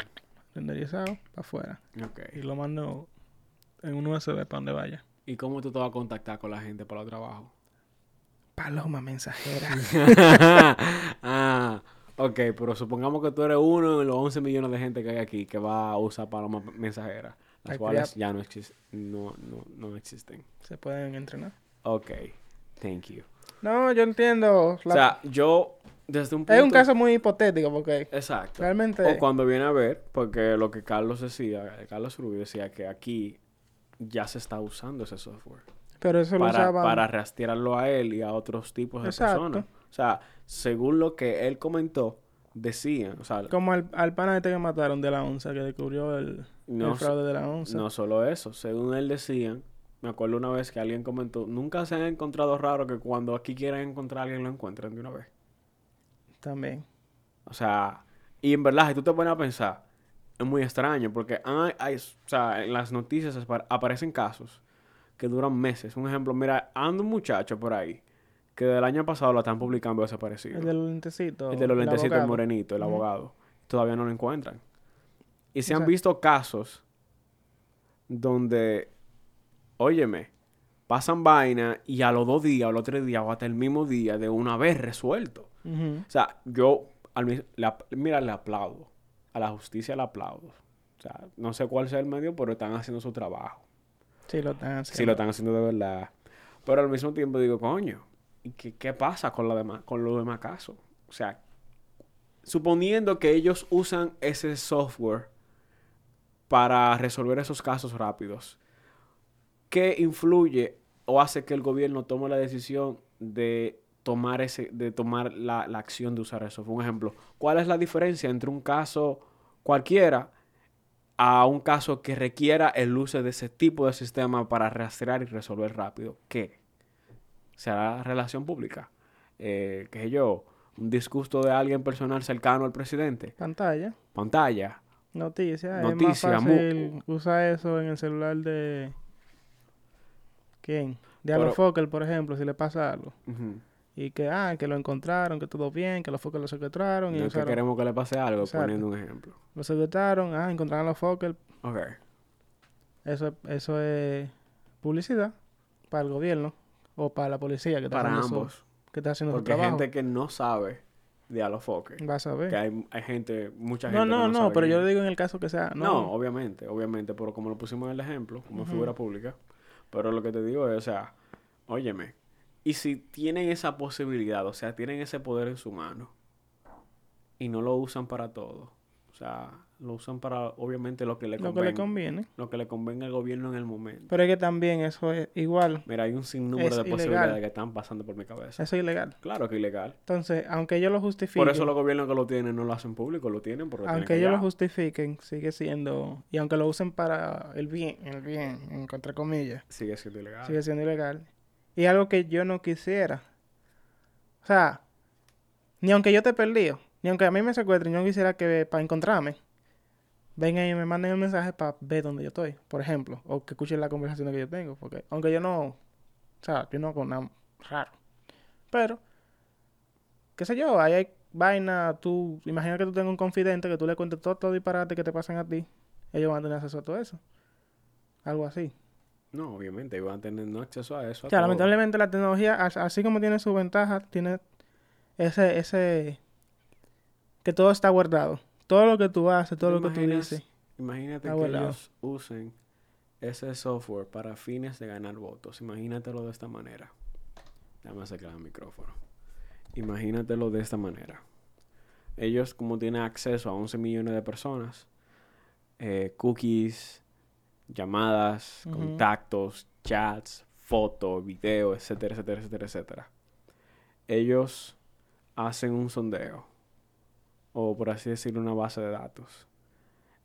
renderizado, para afuera. ok. Y lo mando en un USB para donde vaya. ¿Y cómo tú te vas a contactar con la gente para los trabajos? Paloma mensajera. ah, ok, pero supongamos que tú eres uno de los 11 millones de gente que hay aquí que va a usar paloma mensajera. Las Al cuales ya no, exis- no, no, no existen. Se pueden entrenar. Ok, thank you. No, yo entiendo. la- O sea, yo desde un punto... es un caso muy hipotético porque Exacto. realmente... O cuando viene a ver, porque lo que Carlos decía, Carlos Rubio decía que aquí ya se está usando ese software pero eso lo para, usaban... para rastrearlo a él y a otros tipos de Exacto. personas. O sea, según lo que él comentó, decían, o sea, Como al, al pana este que mataron de la onza, que descubrió el, no, el fraude de la onza. no solo eso, según él decían, me acuerdo una vez que alguien comentó, nunca se han encontrado raro que cuando aquí quieran encontrar a alguien lo encuentren de una vez. También. O sea, y en verdad, si tú te pones a pensar, es muy extraño porque hay, hay- o sea, en las noticias apar- aparecen casos que duran meses. Un ejemplo, mira, anda un muchacho por ahí que del año pasado lo están publicando desaparecido. El de los lentecitos. El de los lentecitos, el morenito, el abogado. Todavía no lo encuentran. Y se han visto casos donde, óyeme, pasan vaina y a los dos días o los tres días o hasta el mismo día de una vez resuelto. O sea, yo, al mira, le aplaudo. A la justicia le aplaudo. O sea, no sé cuál sea el medio, pero están haciendo su trabajo. Sí, lo están haciendo. Sí, lo están haciendo de verdad. Pero al mismo tiempo digo, coño, ¿y qué, qué pasa con, la demás, con los demás casos? O sea, suponiendo que ellos usan ese software para resolver esos casos rápidos, ¿qué influye o hace que el gobierno tome la decisión de tomar ese, de tomar la, la acción de usar eso? Un ejemplo, ¿cuál es la diferencia entre un caso cualquiera a un caso que requiera el uso de ese tipo de sistema para rastrear y resolver rápido? ¿Qué? ¿Será relación pública? Eh, ¿Qué sé yo? ¿Un disgusto de alguien personal cercano al presidente? Pantalla. ¿Pantalla? Noticias. Noticia, es más fácil usar eso en el celular de... ¿Quién? De Pero- Alo Fokker, por ejemplo, si le pasa algo. Y que, ah, que lo encontraron, que todo bien, que los Fokker lo secuestraron. Y No que queremos que le pase algo, Exacto. poniendo un ejemplo. Lo secuestraron, ah, encontraron a los Fokker. Ok. Eso, es- eso es publicidad para el gobierno o para la policía que está Para haciendo su- ambos. que está haciendo su Porque hay trabajo. gente que no sabe de Alofoque. Vas a ver. Que hay, hay gente, mucha gente No, que no, no, pero yo es. digo en el caso que sea. No, No, obviamente, obviamente, pero como lo pusimos en el ejemplo, como figura pública. Pero lo que te digo es, o sea, óyeme, y si tienen esa posibilidad, o sea, tienen ese poder en su mano y no lo usan para todo, sea, lo usan para, obviamente, lo que le lo que convenga, le conviene. lo que le convenga al gobierno en el momento. Pero es que también eso es igual. Mira, hay un sinnúmero Es de ilegal. posibilidades que están pasando por mi cabeza. Eso es ilegal. Claro que ilegal. Entonces, aunque ellos lo justifiquen, Por eso los gobiernos que lo tienen no lo hacen público, lo tienen porque lo tienen aunque ellos lo justifiquen, sigue siendo. Y aunque lo usen para el bien, el bien, en entre comillas, Sigue siendo ilegal. sigue siendo ilegal. Y algo que yo no quisiera. O sea, ni aunque yo te perdido, ni aunque a mí me secuestren, yo no quisiera que para encontrarme, vengan y me manden un mensaje para ver dónde yo estoy, por ejemplo, o que escuchen la conversación que yo tengo, porque aunque yo no, o sea, yo no hago nada raro, pero, qué sé yo, ahí hay vaina, tú, imagina que tú tengas un confidente que tú le cuentes todo, todo disparate que te pasan a ti, ellos van a tener acceso a todo eso, algo así. No, obviamente, iban a tener no acceso a eso. O sea, lamentablemente la tecnología, as- así como tiene su ventaja, tiene ese, ese, que todo está guardado. Todo lo que tú haces, todo ¿Te lo que tú dices. Imagínate que guardado. ellos usen ese software para fines de ganar votos. Imagínatelo de esta manera. Déjame acercar el micrófono. Imagínatelo de esta manera. Ellos, como tienen acceso a 11 millones de personas, eh, cookies, llamadas, contactos, chats, fotos, videos, etcétera, etcétera, etcétera, etcétera. Ellos hacen un sondeo, o por así decirlo, una base de datos.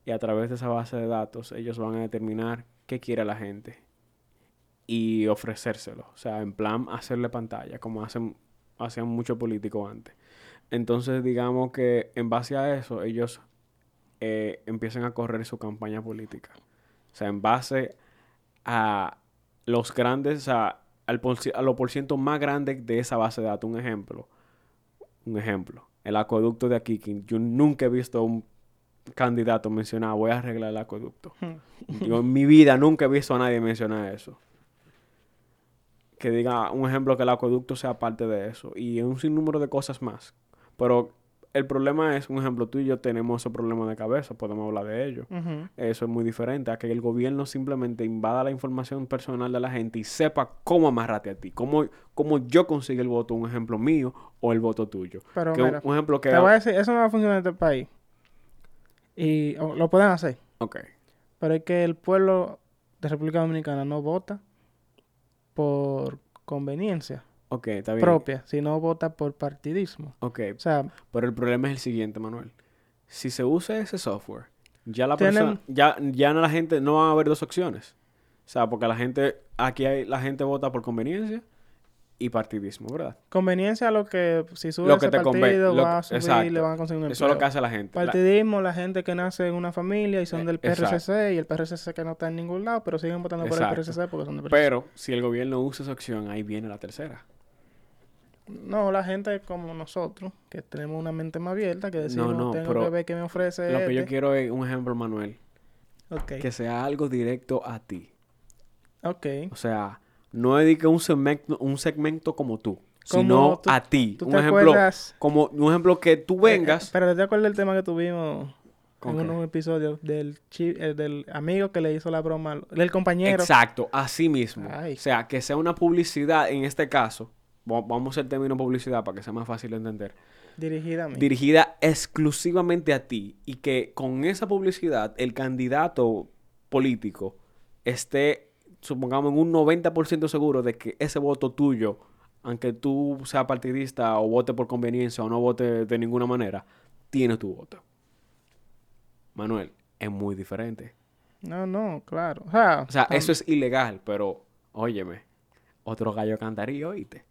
Y a través de esa base de datos, ellos van a determinar qué quiere la gente y ofrecérselo. O sea, en plan, hacerle pantalla, como hacen, hacían muchos políticos antes. Entonces, digamos que en base a eso, ellos eh, empiezan a correr su campaña política. O sea, en base a los grandes, sea, al a lo por ciento más grande de esa base de datos. Un ejemplo. Un ejemplo. El acueducto de aquí, que yo nunca he visto un candidato mencionar, voy a arreglar el acueducto. Yo en mi vida nunca he visto a nadie mencionar eso. Que diga un ejemplo que el acueducto sea parte de eso. Y un sinnúmero de cosas más. Pero el problema es, un ejemplo, tú y yo tenemos esos problemas de cabeza, podemos hablar de ello. Eso es muy diferente a que el gobierno simplemente invada la información personal de la gente y sepa cómo amarrarte a ti, cómo, cómo yo consigo el voto, un ejemplo mío o el voto tuyo. Pero Que un, ejemplo que... te voy a decir, eso no va a funcionar en este país. Y o, lo pueden hacer. Ok, Pero es que el pueblo de República Dominicana no vota por conveniencia ok, está bien. propia, sino vota por partidismo. Ok, O sea, pero el problema es el siguiente, Manuel. Si se usa ese software, ya la Tienen- persona, ya, ya no la gente, no va a haber dos opciones. O sea, porque la gente, aquí hay, la gente vota por conveniencia y partidismo, ¿verdad? conveniencia a lo que si sube Lo que ese te partido lo va a subir, exacto. le van a conseguir un Eso es lo empleo. que hace la gente. Partidismo, la gente que nace en una familia y son Eh, del exacto. PRCC y el PRCC que no está en ningún lado, pero siguen votando por el. PRCC porque son del PRCC. Pero si el gobierno usa esa opción, ahí viene la tercera. No, la gente como nosotros, que tenemos una mente más abierta, que decimos, no, tengo pero que ver qué me ofrece Lo que yo este". quiero es un ejemplo, Manuel, Ok, que sea algo directo a ti. ok. O sea, no es de que un segmento, un segmento como tú, Como sino tú- a ti. ¿Tú Un te ejemplo, acuerdas? como un ejemplo que tú vengas. Pero te acuerdas del tema que tuvimos ¿Con en un episodio del, eh, del amigo que le hizo la broma, del compañero. Exacto, así mismo. Ay. O sea, que sea una publicidad, en este caso, va- vamos al término publicidad para que sea más fácil de entender, Dirigida a mí. dirigida exclusivamente a ti y que con esa publicidad el candidato político esté, supongamos, en un 90% seguro de que ese voto tuyo, aunque tú seas partidista o vote por conveniencia o no vote de ninguna manera, tiene tu voto. Manuel, es muy diferente. No, no, claro. O sea, O sea, eso es ilegal, pero óyeme, otro gallo cantaría, oíste.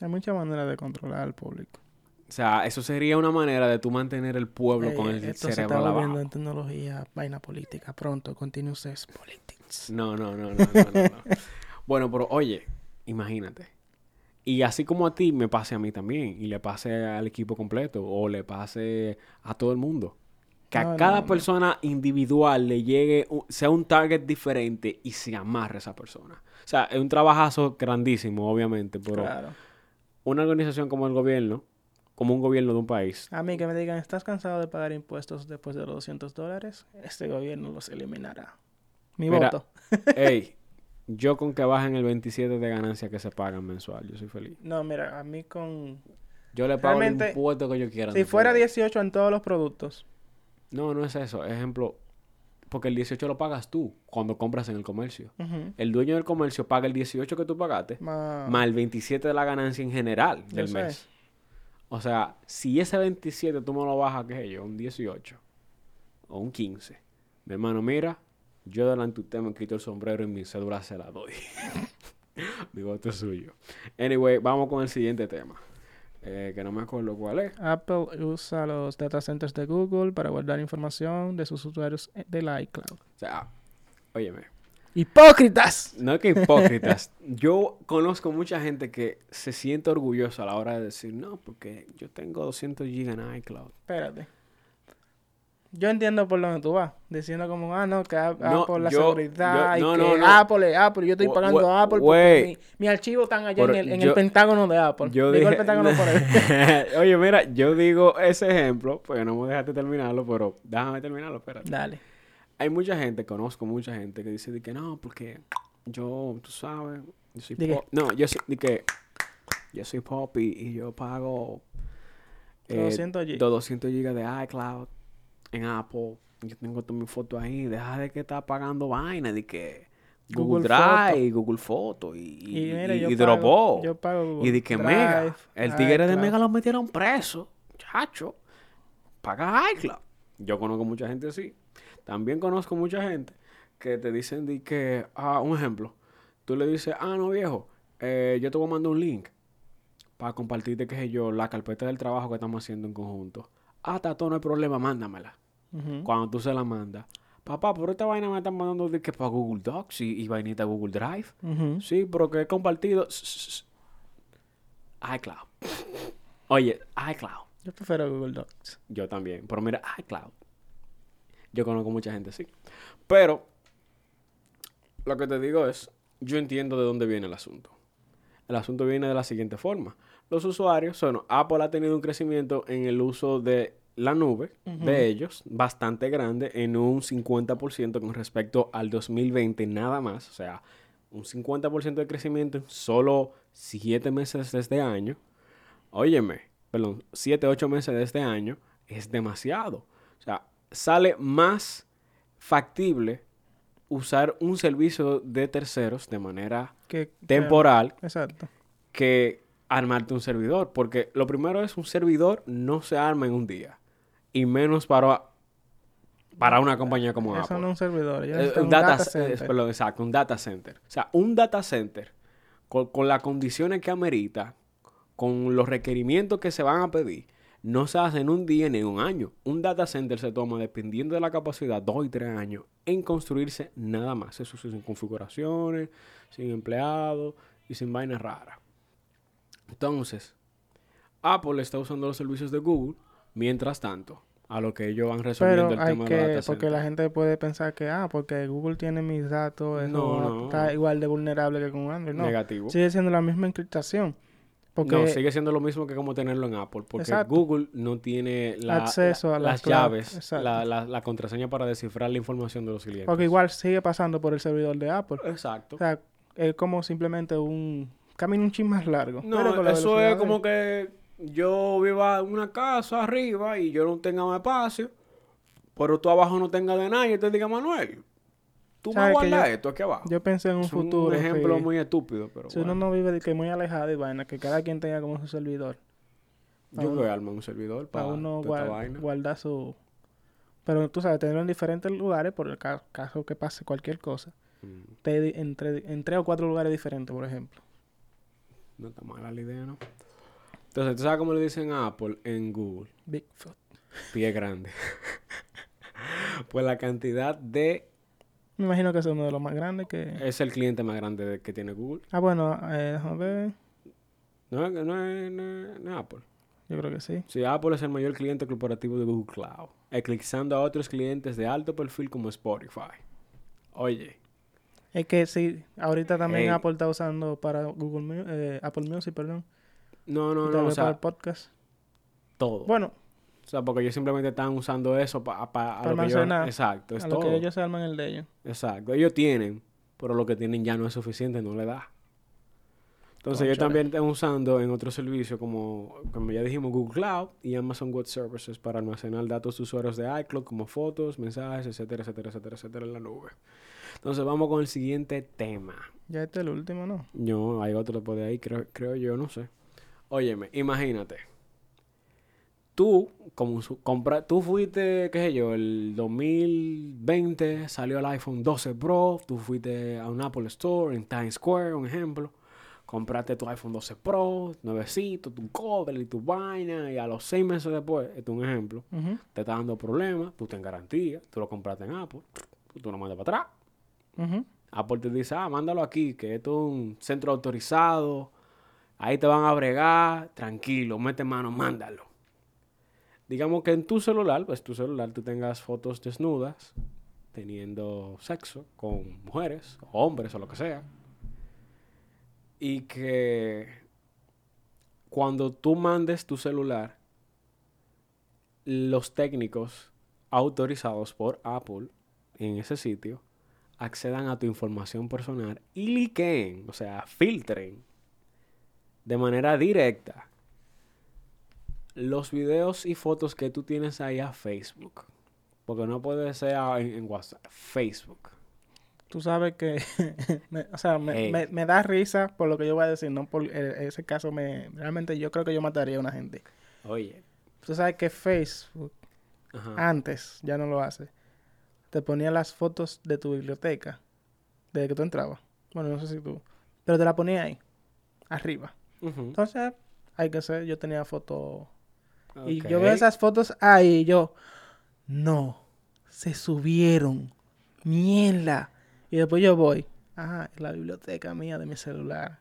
Hay muchas maneras de controlar al público. O sea, eso sería una manera de tú mantener el pueblo Ey, con el esto se cerebro está volviendo lavado. en tecnología, vaina política. Pronto, Continuous Politics. No, no, no, no, no, no, no. bueno, pero oye, imagínate. Y así como a ti, me pase a mí también. Y le pase al equipo completo. O le pase a todo el mundo. Que a No, cada no. persona individual le llegue, sea un target diferente y se amarre a esa persona. O sea, es un trabajazo grandísimo, obviamente, pero Claro. Una organización como el gobierno, como un gobierno de un país, A mí que me digan, ¿estás cansado de pagar impuestos después de los 200 dólares? Este gobierno los eliminará. Mi Mira, voto. Ey, yo con que bajen el 27 de ganancia que se pagan mensual, yo soy feliz. No, mira, a mí con... Yo le pago Realmente, el impuesto que yo quiera. Si fuera puedo. 18 en todos los productos. No, no es eso. Ejemplo, porque el 18 lo pagas tú cuando compras en el comercio. El dueño del comercio paga el 18 que tú pagaste, ma- más el 27 de la ganancia en general Yo del sé. mes. O sea, si ese 27 tú me lo bajas, qué sé yo, un 18 o un 15. Mi hermano, mira, yo delante de usted me quito el sombrero y mi cédula se la doy. mi voto es suyo. Anyway, vamos con el siguiente tema. Eh, que no me acuerdo cuál es. Apple usa los data centers de Google para guardar información de sus usuarios del iCloud. O sea, óyeme, ¡Hipócritas! no que hipócritas. yo conozco mucha gente que se siente orgullosa a la hora de decir, no, porque yo tengo 200 GB en iCloud. Espérate. Yo entiendo por dónde tú vas. Diciendo como, ah, no, que No, Apple la yo- seguridad yo- no, y que no. Apple es Apple. Yo estoy pagando a Apple porque mi, mi archivo están allá en, el, en yo- el pentágono de Apple. Yo Digo el pentágono por ahí. Oye, mira, yo digo ese ejemplo, pues no me dejaste terminarlo, pero déjame terminarlo, espérate. Dale. Hay mucha gente, conozco mucha gente que dice de que no, porque yo, tú sabes, yo soy pop. No, yo soy, de que yo soy pop y, y yo pago eh, 200 GB. 200 GB de iCloud en Apple. Yo tengo todas mis fotos ahí. Deja de que está pagando vaina, de que Google, Google Drive, Google Foto y, y, Y mira, y- yo y pago- Dropbox. yo pago Y de que Drive, Mega. El tigre de. Mega lo metieron preso. Chacho. Paga iCloud. Yo conozco mucha gente así. También conozco mucha gente que te dicen de que, ah, un ejemplo. Tú le dices, ah, no, viejo, eh, yo te voy a mandar un link para compartirte, qué sé yo, la carpeta del trabajo que estamos haciendo en conjunto. Ah, Tato, no hay problema, mándamela. Cuando tú se la mandas. Papá, por esta vaina me están mandando de que para Google Docs y, y vainita Google Drive. Sí, pero que he compartido. ICloud. Oye, iCloud. Yo prefiero Google Docs. Yo también. Pero mira, iCloud. Yo conozco mucha gente así. Pero, lo que te digo es, yo entiendo de dónde viene el asunto. El asunto viene de la siguiente forma. los usuarios, bueno, Apple ha tenido un crecimiento en el uso de la nube de ellos bastante grande en un 50% con respecto al 2020 nada más, o sea, un 50% de crecimiento en solo 7 meses de este año. Óyeme, perdón, 7, 8 meses de este año es demasiado. O sea, sale más factible usar un servicio de terceros de manera Que, temporal Exacto. que armarte un servidor. Porque lo primero es un servidor no se arma en un día. Y menos para, para una compañía como Eso Apple. no es un servidor. Eh, un data, eh, center. perdón, exacto, un data center. O sea, un data center con, con las condiciones que amerita, con los requerimientos que se van a pedir, no se hace en un día ni en un año. Un data center se toma, dependiendo de la capacidad, dos y tres años en construirse nada más. Eso sí, sin configuraciones, sin empleados y sin vainas raras. Entonces, Apple está usando los servicios de Google, mientras tanto, a lo que ellos van resolviendo Pero el hay tema de que, data porque la gente puede pensar que, ah, porque Google tiene mis datos, eso No, no. está igual de vulnerable que con Android. No, Negativo. sigue siendo la misma encriptación. Porque No, sigue siendo lo mismo que como tenerlo en Apple, porque Exacto. Google no tiene la- Acceso la- a las llaves, la, la- la contraseña para descifrar la información de los clientes. porque igual sigue pasando por el servidor de Apple. Exacto. O sea, es como simplemente un camino un chin más largo. No, la eso es de- como que yo viva en una casa arriba y yo no tenga más espacio, pero tú abajo no tengas de yo te diga, Manuel, tú me ¿Sabes que guardas yo- esto aquí abajo. Yo pensé en un es futuro. un ejemplo muy estúpido, pero Si bueno. uno no vive de que muy alejado y vaina, que cada quien tenga como su servidor. yo uno- voy a armar un servidor Para para uno toda esta guar- vaina. guardar su... Pero tú sabes, tenerlo en diferentes lugares por el ca- caso que pase cualquier cosa. Mm, Te entre, en tres o cuatro lugares diferentes, por ejemplo. No está mala la idea, ¿no? Entonces, ¿tú sabes cómo le dicen a Apple en Google? Bigfoot. Pie grande. pues la cantidad de... Me imagino que es uno de los más grandes que... Es el cliente más grande de- que tiene Google. Ah, bueno, eh, déjame ver. No, es- no, no es- no es Apple. Yo creo que sí. Sí, Apple es el mayor cliente corporativo de Google Cloud, eclipsando a otros clientes de alto perfil como Spotify. Oye, Es que sí, ahorita también Ey. Apple está usando para Google eh, Apple Music, perdón. No, no, no, o vez para el sea, podcast. todo. Bueno, O sea, porque ellos simplemente están usando eso para Para lo que ellos... almacenar Exacto, es a lo todo. que ellos se arman el de ellos. Exacto, ellos tienen, pero lo que tienen ya no es suficiente, no le da. Entonces ellos también están usando en otros servicios como, como ya dijimos, Google Cloud y Amazon Web Services para almacenar datos de usuarios de iCloud como fotos, mensajes, etcétera, etcétera, etcétera, etcétera en la nube. Entonces vamos con el siguiente tema. Ya este es el último, ¿no? No, hay otro después de ahí, creo, creo yo, no sé. Óyeme, imagínate. Tú, como su- compra, tú fuiste, qué sé yo, el 2020 salió el iPhone 12 Pro, tú fuiste a un Apple Store en Times Square, un ejemplo. Compraste tu iPhone 12 Pro, nuevecito, tu cover y tu vaina, y a los seis meses después, esto es un ejemplo, te está dando problemas, tú te en garantía, tú lo compraste en Apple, tú lo mandas para atrás. Apple te dice, ah, mándalo aquí, que esto es un centro autorizado, ahí te van a bregar, tranquilo, mete mano, mándalo. Digamos que en tu celular, pues tu celular, tú tengas fotos desnudas, teniendo sexo con mujeres, o hombres, o lo que sea. Y que cuando tú mandes tu celular, los técnicos autorizados por Apple en ese sitio accedan a tu información personal y liqueen, o sea, filtren de manera directa los videos y fotos que tú tienes ahí a Facebook. Porque no puede ser en, en WhatsApp, Facebook. Tú sabes que, me- o sea, me, me- me da risa por lo que yo voy a decir, no por eh, ese caso, me realmente yo creo que yo mataría a una gente. Oye. Tú sabes que Facebook Ajá. antes ya no lo hace. Te ponía las fotos de tu biblioteca desde que tú entrabas. Bueno, no sé si tú, pero te la ponía ahí, arriba. Entonces, hay que ser, yo tenía fotos y yo veo esas fotos ahí y yo, no, se subieron, mierda. Y después yo voy, ajá, la biblioteca mía de mi celular.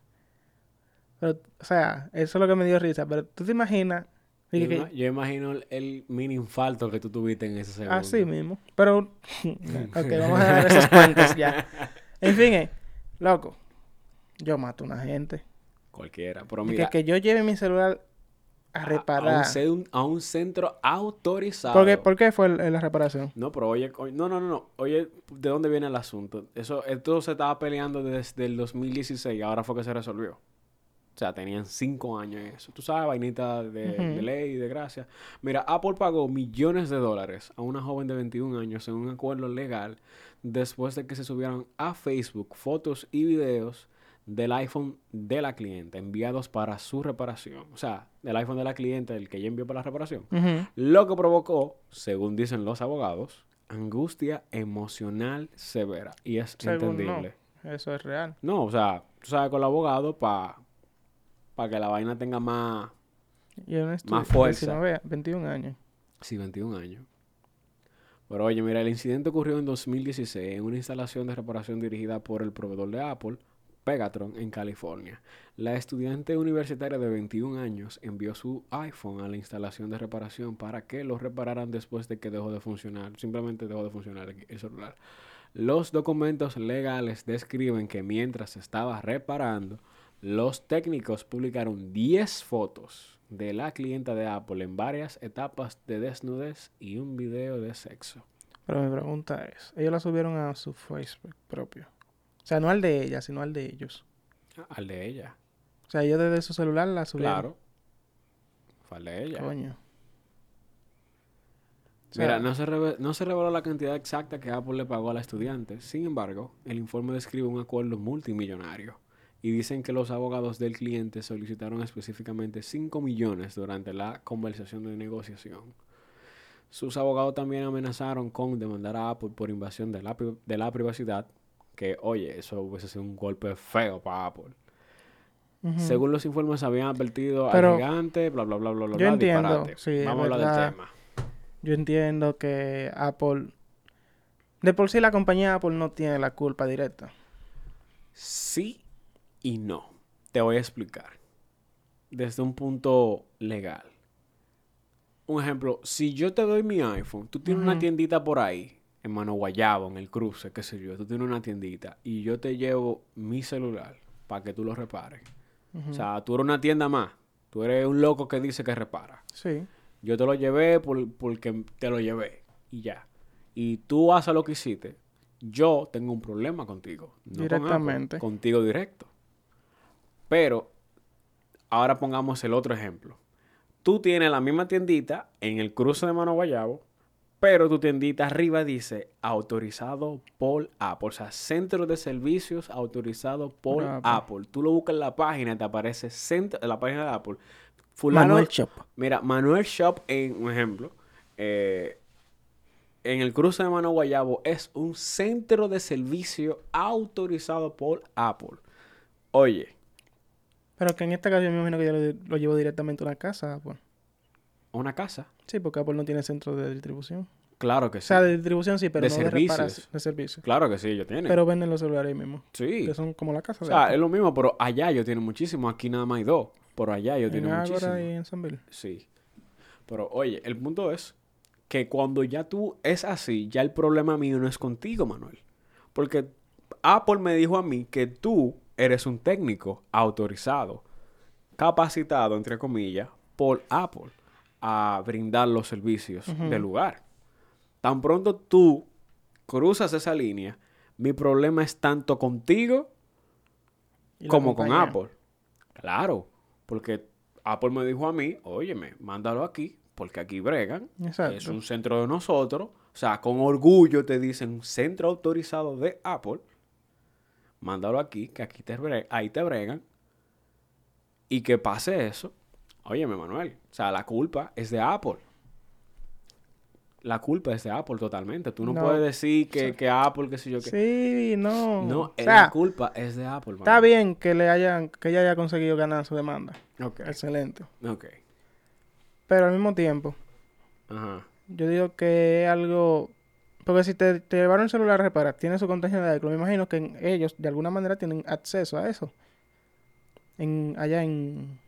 Pero, o sea, eso es lo que me dio risa. Pero tú te imaginas, Yo, que- imagino el, el mini infarto que tú tuviste en ese segundo. así mismo. Pero, ok, vamos a dar esos cuentos ya. En fin, eh, loco, yo mato a una gente. Cualquiera. Pero mira, que, que yo lleve mi celular a reparar. A, un, a un centro autorizado. ¿Por qué, por qué fue el- la reparación? No, pero oye, oye, no, no, no, no. Oye, ¿de dónde viene el asunto? Eso, esto se estaba peleando desde el 2016 y ahora fue que se resolvió. O sea, tenían cinco años en eso. Tú sabes, vainita de, Ujú. de ley, de gracia. Mira, Apple pagó millones de dólares a una joven de 21 años en un acuerdo legal después de que se subieran a Facebook fotos y videos del iPhone de la cliente enviados para su reparación. O sea, del iPhone de la cliente, el que ella envió para la reparación. Lo que provocó, según dicen los abogados, angustia emocional severa. Y es Según entendible. no, eso es real. No. o sea, tú sabes con el abogado para que la vaina tenga más... Más fuerza. 19, 21 años. Sí, 21 años. Pero oye, mira, el incidente ocurrió en 2016 en una instalación de reparación dirigida por el proveedor de Apple, Pegatron, en California. La estudiante universitaria de 21 años envió su iPhone a la instalación de reparación para que lo repararan después de que dejó de funcionar. Simplemente dejó de funcionar el el celular. Los documentos legales describen que mientras estaba reparando, los técnicos publicaron 10 fotos de la clienta de Apple en varias etapas de desnudez y un video de sexo. Pero mi pregunta es, ellos la subieron a su Facebook propio. O sea, no al de ella, sino al de ellos. Al de ella. O sea, ellos desde su celular la subieron. Claro. Fue al de ella. Coño. O sea, Mira, no se, no se reveló la cantidad exacta que Apple le pagó a la estudiante. Sin embargo, el informe describe un acuerdo multimillonario. Y dicen que los abogados del cliente solicitaron específicamente 5 millones durante la conversación de negociación. Sus abogados también amenazaron con demandar a Apple por invasión de la, de la privacidad. Que, oye, eso hubiese sido un golpe feo para Apple. Según los informes, habían advertido Pero- al gigante, bla, bla, bla, bla, bla. Yo bla, entiendo, sí, Vamos a hablar del tema. Yo entiendo que Apple... De por sí la compañía Apple no tiene la culpa directa. Sí y no. Te voy a explicar. Desde un punto legal. Un ejemplo, si yo te doy mi iPhone, tú tienes una tiendita por ahí, en Mano Guayabo, en el cruce, qué sé yo, tú tienes una tiendita y yo te llevo mi celular para que tú lo repares. O sea, tú eres una tienda más. Tú eres un loco que dice que repara. sí. Yo te lo llevé por- porque te lo llevé y ya. Y tú haces lo que hiciste. Yo tengo un problema contigo. no con Apple, Directamente. contigo directo. Pero ahora pongamos el otro ejemplo. Tú tienes la misma tiendita en el cruce de Mano Guayabo, pero tu tiendita arriba dice autorizado por Apple. O sea, centro de servicios autorizado por Apple. Apple. Tú lo buscas en la página te aparece centro, en la página de Apple. Fulano, Manuel Shop. Mira, Manuel Shop, en un ejemplo, eh, en el cruce de Mano Guayabo es un centro de servicio autorizado por Apple. Oye, Pero que en este caso yo me imagino que yo lo, lo llevo directamente a una casa Apple. Una casa. Sí, porque Apple no tiene centro de distribución. Claro que O sí. sea, de distribución sí, pero De no servicios. de reparación. De servicio. Claro que sí, ellos tienen. Pero venden los celulares ahí mismo. sí. Que son como la casa O sea, es lo mismo, pero allá ellos tienen muchísimo. Aquí nada más hay dos. Pero allá ellos En tienen muchísimo. Ágora y en. Sí. Pero oye, el punto es que cuando ya tú es así, ya el problema mío no es contigo, Manuel. Porque Apple me dijo a mí que tú eres un técnico autorizado, capacitado, entre comillas, por Apple a brindar los servicios del lugar. Tan pronto tú cruzas esa línea, mi problema es tanto contigo como con. Apple. Claro, porque Apple me dijo a mí, óyeme, mándalo aquí, porque aquí bregan. Exacto. Es un centro de nosotros. O sea, con orgullo te dicen centro autorizado de Apple. Mándalo aquí, que aquí te bre- ahí te bregan. Y que pase eso. Óyeme, Manuel. O sea, la culpa es de Apple. La culpa es de Apple totalmente. Tú no, No. puedes decir que, Sí. que Apple, qué sé yo, que... Sí, no. No, o eh, sea, la culpa es de Apple. está Manuel. bien que le hayan, que ella haya conseguido ganar su demanda. Ok. Excelente. Ok. Pero al mismo tiempo, Ajá. yo digo que es algo. Porque si te, te llevaron el celular a reparar, tiene su contraseña de iCloud. Me imagino que ellos de alguna manera tienen acceso a eso. En, allá en.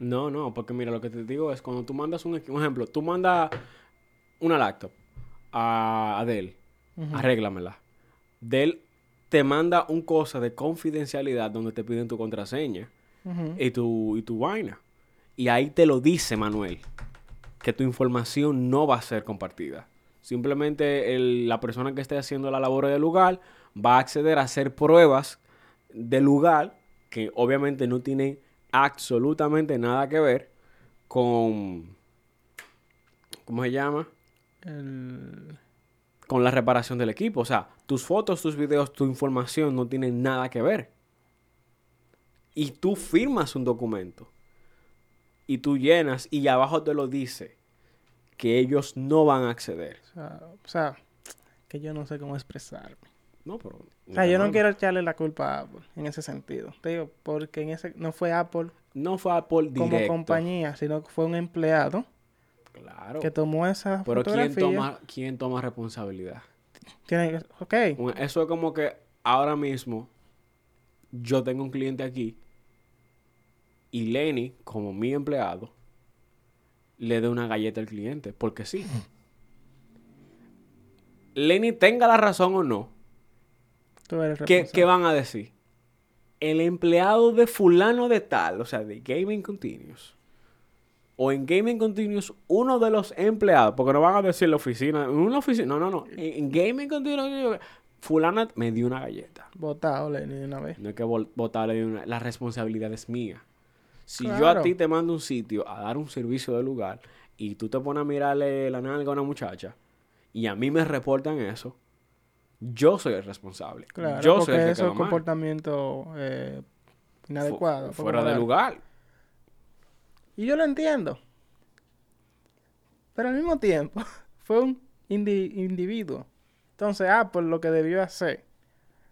No, no, porque mira, lo que te digo es cuando tú mandas un, un ejemplo, tú mandas una laptop a, a Dell, Ujú. arréglamela. Dell te manda un cosa de confidencialidad donde te piden tu contraseña. Y tu, y tu vaina. Y ahí te lo dice Manuel, que tu información no va a ser compartida. Simplemente el- la persona que esté haciendo la labor del lugar va a acceder a hacer pruebas del lugar que obviamente no tienen absolutamente nada que ver con... ¿Cómo se llama? El- con la reparación del equipo. O sea, tus fotos, tus videos, tu información no tienen nada que ver. Y tú firmas un documento. Y tú llenas y abajo te lo dice que ellos no van a acceder. o, sea, o sea, que yo no sé cómo expresarme. No, pero... O sea, yo no quiero echarle la culpa a Apple en ese sentido. Te digo, porque en ese no fue Apple No fue Apple como compañía, sino que fue un empleado Claro. que tomó esa Pero ¿quién toma, ¿quién toma responsabilidad? Tiene ok, Eso es como que ahora mismo yo tengo un cliente aquí y Lenny, como mi empleado, le dé una galleta al cliente, porque sí. Lenny tenga la razón o no, tú eres ¿qué, van a decir? El empleado de fulano de tal, o sea, de Gaming Continuous, o en Gaming Continuous, uno de los empleados, porque no van a decir la oficina, en una oficina, no, no, no, en, Gaming Continuous, fulana me dio una galleta. Botado, Lenny, de una vez. No hay que botarle de una... La responsabilidad es mía. Si yo a ti te mando un sitio a dar un servicio de lugar y tú te pones a mirarle la nalga a una muchacha y a mí me reportan eso, yo soy el responsable. Claro, yo soy el que eso es comportamiento eh, inadecuado. Fu- por Fuera de lugar. Y yo lo entiendo. Pero al mismo tiempo, fue un indi- individuo. Entonces, Apple lo que debió hacer,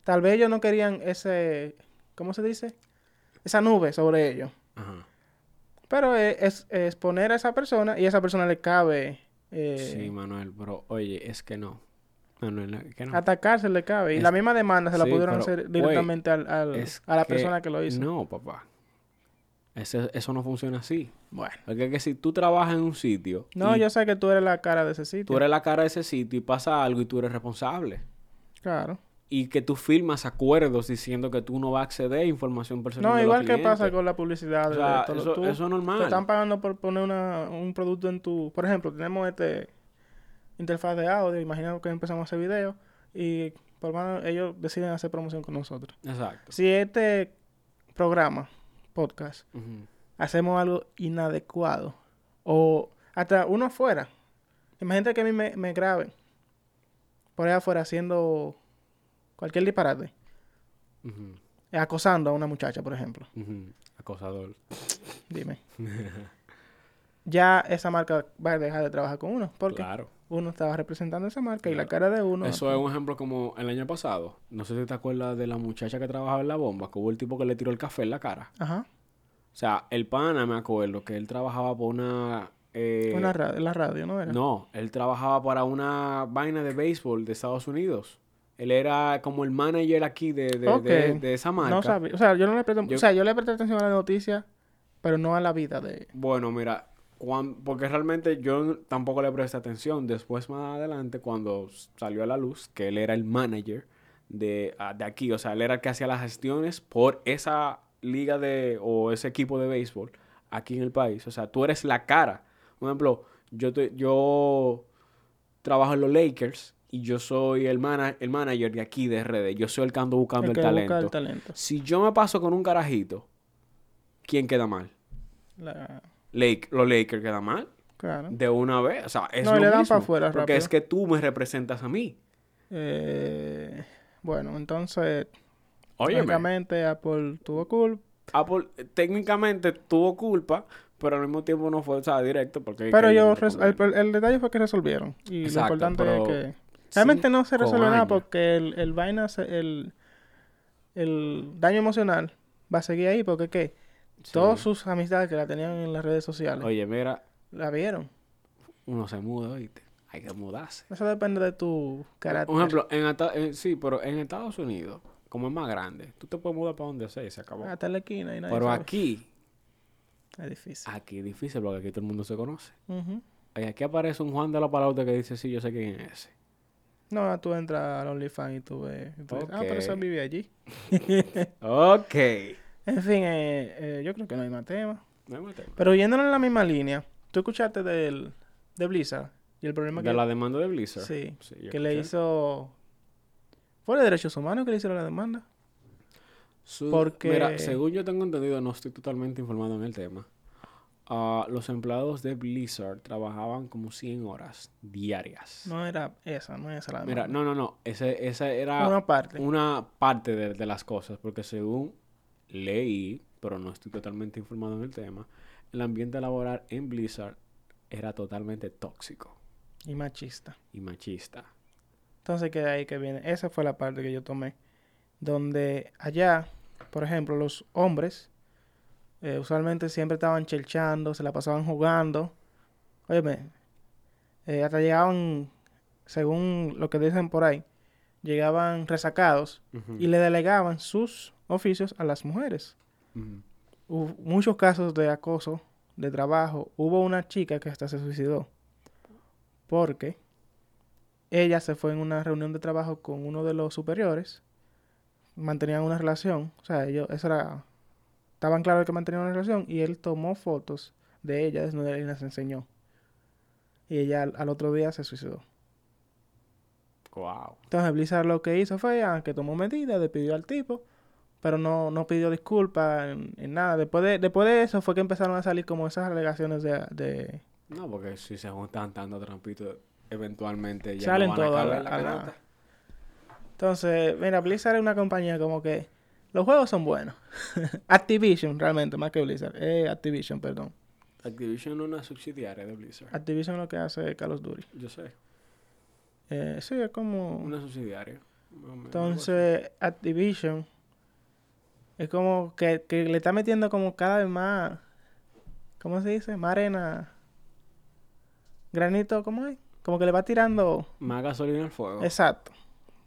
tal vez ellos no querían ese, ¿cómo se dice? Esa nube sobre ellos. Ajá. Pero es, es, es poner a esa persona y a esa persona le cabe eh, Sí, Manuel, pero oye, es que no. No, que no. atacarse, le cabe. Y Es- la misma demanda se la sí, pudieron pero, hacer directamente al, a la que persona que lo hizo. No, papá. Ese- eso no funciona así. Bueno. Porque es que si tú trabajas en un sitio No, yo sé que tú eres la cara de ese sitio. tú eres la cara de ese sitio y pasa algo y tú eres responsable. Claro. y que tú firmas acuerdos diciendo que tú no vas a acceder a información personal. No, igual que pasa con la publicidad. O de eso, Tú- eso es normal. Te están pagando por poner una, un producto en tu... Por ejemplo, tenemos este interfaz de audio. Imaginamos que empezamos a hacer video. Y por mano ellos deciden hacer promoción con nosotros. Exacto. Si este programa, podcast, hacemos algo inadecuado o hasta uno afuera. Imagínate que a mí me, me graben por ahí afuera haciendo cualquier disparate. Acosando a una muchacha, por ejemplo. Acosador. Dime. ya esa marca va a dejar de trabajar con uno. Porque Claro. Uno estaba representando esa marca y la cara de uno. Eso es un ejemplo como el año pasado. No sé si te acuerdas de la muchacha que trabajaba en la bomba, que hubo el tipo que le tiró el café en la cara. Ajá. O sea, el pana, me acuerdo, que él trabajaba por una... eh, Una ra- la radio, ¿no era? No, él trabajaba para una vaina de béisbol de Estados Unidos. Él era como el manager aquí de, de, de- de esa marca. No sabía. O sea, yo no le presté, Yo- o sea, yo le presté atención a la noticia, pero no a la vida de... Bueno, mira, porque realmente yo tampoco le presté atención. Después, más adelante, cuando salió a la luz que él era el manager de, ah, de aquí, o sea, él era el que hacía las gestiones por esa liga de o ese equipo de béisbol aquí en el país. O sea, tú eres la cara. Por ejemplo, yo, te- yo trabajo en los Lakers y yo soy el, mana- el manager de aquí de RD. Yo soy el que ando buscando el talento. el talento. Si yo me paso con un carajito, ¿quién queda mal? La- Lake, los Lakers quedan mal Claro. de una vez. O sea, es No, lo le dan mismo, pa' afuera Porque rápido. es que tú me representas a mí. Eh, bueno, entonces, Oye, lógicamente Apple tuvo culpa. Apple técnicamente tuvo culpa, pero al mismo tiempo no fue, o sea, directo. Porque Pero yo, el, el detalle fue que resolvieron. Y Exacto, lo importante es que... Realmente no se resuelve nada porque el, el vaina, se- el, el daño emocional va a seguir ahí porque ¿qué? Sí. Todas sus amistades que la tenían en las redes sociales Oye, mira, la vieron. uno se muda, ¿oíste? Hay que mudarse. Eso depende de tu carácter. Por ejemplo, en, en- sí, pero en Estados Unidos, como es más grande, tú te puedes mudar para donde sea y se acabó. Hasta la esquina y nadie pero sabe. aquí, Es difícil. aquí es difícil porque aquí todo el mundo se conoce. Ujú. Oye, aquí aparece un Juan de la Palauta que dice, sí, yo sé quién es ese. No, tú entras al OnlyFans y tú ves. y tú dices, Ah, pero eso vive allí. Ok. En fin, eh, eh, yo creo que no hay más tema. No hay más tema. Pero yéndonos en la misma línea, ¿tú escuchaste del, de Blizzard? Y el problema De que, la demanda de Blizzard. sí, que le hizo... ¿Fue de derechos humanos que le hicieron la demanda? Su- porque- Mira, según yo tengo entendido, no estoy totalmente informado en el tema. ah, los empleados de Blizzard trabajaban como 100 horas diarias. No era esa, no es esa la demanda. Mira, no, no, no. Ese, esa era Una parte. una parte de, de las cosas, porque según leí, pero no estoy totalmente informado en el tema, el ambiente laboral en Blizzard era totalmente tóxico Y machista. y machista. Entonces, que de ahí que viene. Esa fue la parte que yo tomé. Donde allá, por ejemplo, los hombres eh, usualmente siempre estaban chelchando, se la pasaban jugando. Óyeme, eh, hasta llegaban, según lo que dicen por ahí, llegaban resacados y le delegaban sus oficios a las mujeres. Hubo muchos casos de acoso de trabajo. Hubo una chica que hasta se suicidó porque ella se fue en una reunión de trabajo con uno de los superiores. Mantenían una relación. O sea, ellos, eso era... Estaban claros que mantenían una relación y él tomó fotos de ella desnuda y las enseñó. Y ella al, al otro día se suicidó. Wow. Entonces Blizzard lo que hizo fue ah, que tomó medidas, despidió al tipo, pero no, no pidió disculpas en, en nada. Después de, después de eso fue que empezaron a salir como esas alegaciones de... de- No, porque si se juntan tanto trampitos, eventualmente ya Salen no van a todas caber a la la- a la- pelota. Entonces, mira, Blizzard es una compañía como que los juegos son buenos. Activision, realmente, más que Blizzard. Eh, Activision, perdón. Activision es una subsidiaria de Blizzard. Activision es lo que hace Call of Duty. Yo sé. Eh, sí, es como... Una subsidiaria. Entonces, Activision es como que, que le está metiendo como cada vez más, ¿cómo se dice? Más arena, granito, ¿cómo es? Como que le va tirando. Más gasolina al fuego. exacto,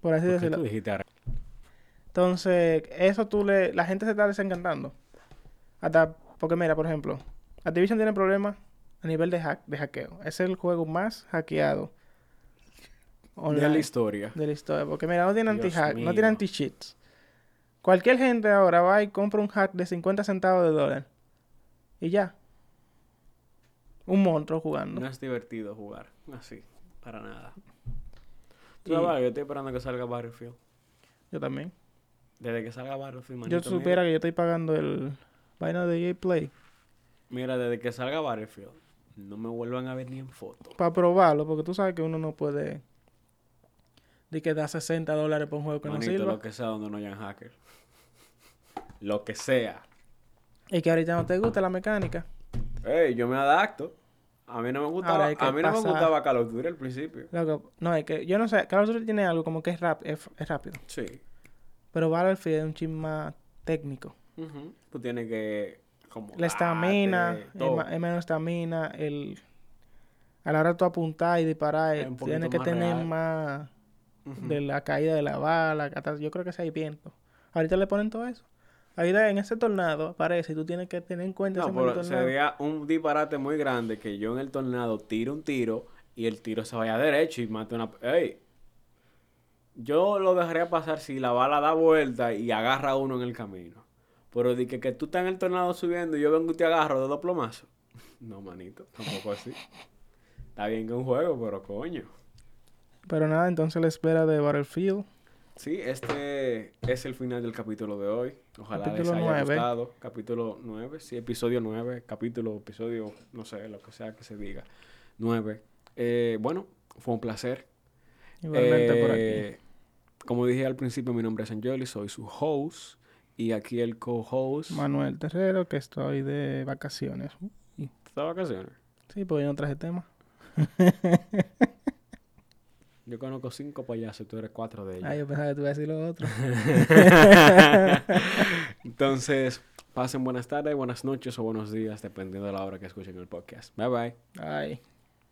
por así ¿Por decirlo. tú dijiste? Entonces, eso tú le, la gente se está desencantando. Hasta, porque mira, por ejemplo, Activision tiene problemas a nivel de, hack, de hackeo. Es el juego más hackeado De la historia. de la historia. Porque mira, no tiene anti-hack, no tiene anti-cheats. Cualquier gente ahora va y compra un hack de 50 centavos de dólar. Y ya. Un monstruo jugando. No es divertido jugar así, para nada. Tú Y- sabes, yo estoy esperando que salga Battlefield. Yo también. Desde que salga Battlefield, yo manito, supiera que yo estoy pagando el vaina de EA Play Mira, desde que salga Battlefield, no me vuelvan a ver ni en foto. para probarlo. Porque tú sabes que uno no puede. De que da 60 dólares por un juego que Manito, no sirva. lo que sea donde no hayan hackers. Lo que sea. Y que ahorita no te gusta la mecánica. Ey, yo me adapto. A mí no me gustaba, Ahora a mí no me gustaba Call of Duty al principio. Loco, no, es que yo no sé. Call of Duty tiene algo como que es, rap, es, es rápido. Sí. Pero Battlefield es un chisme más técnico. Ujú. Tú tienes que como La estamina, es, menos estamina, el a la hora de tú apuntar y disparar, tienes que más tener real. más de la caída de la bala, hasta- yo creo que si hay viento. Ahorita le ponen todo eso. Ahorita en ese tornado aparece y tú tienes que tener en cuenta No, pero sería un disparate muy grande que yo en el tornado tire un tiro y el tiro se vaya derecho y mate una... ¡Ey! Yo lo dejaría pasar si la bala da vuelta y agarra a uno en el camino. Pero de que, que tú estás en el tornado subiendo y yo vengo y te agarro de dos plomazos. No, manito, tampoco así. Está bien que un juego, pero coño. Pero nada, entonces la espera de Battlefield. Sí, este es el final del capítulo de hoy. Ojalá Capítulo les haya nueve. gustado. Capítulo 9, sí, episodio 9, capítulo, episodio, no sé, lo que sea que se diga. 9. Eh, bueno, fue un placer. Igualmente por aquí. Eh, Como dije al principio, mi nombre es Angeli, soy su host. Y aquí el co-host. Manuel Terrero, que estoy de vacaciones. ¿Está de vacaciones? Sí, porque yo no traje tema. Yo conozco cinco payasos, tú eres cuatro de ellos. Ah, yo pensaba que tú ibas a decir lo otro. Entonces, pasen buenas tardes, buenas noches o buenos días, dependiendo de la hora que escuchen el podcast. Bye bye. Ay.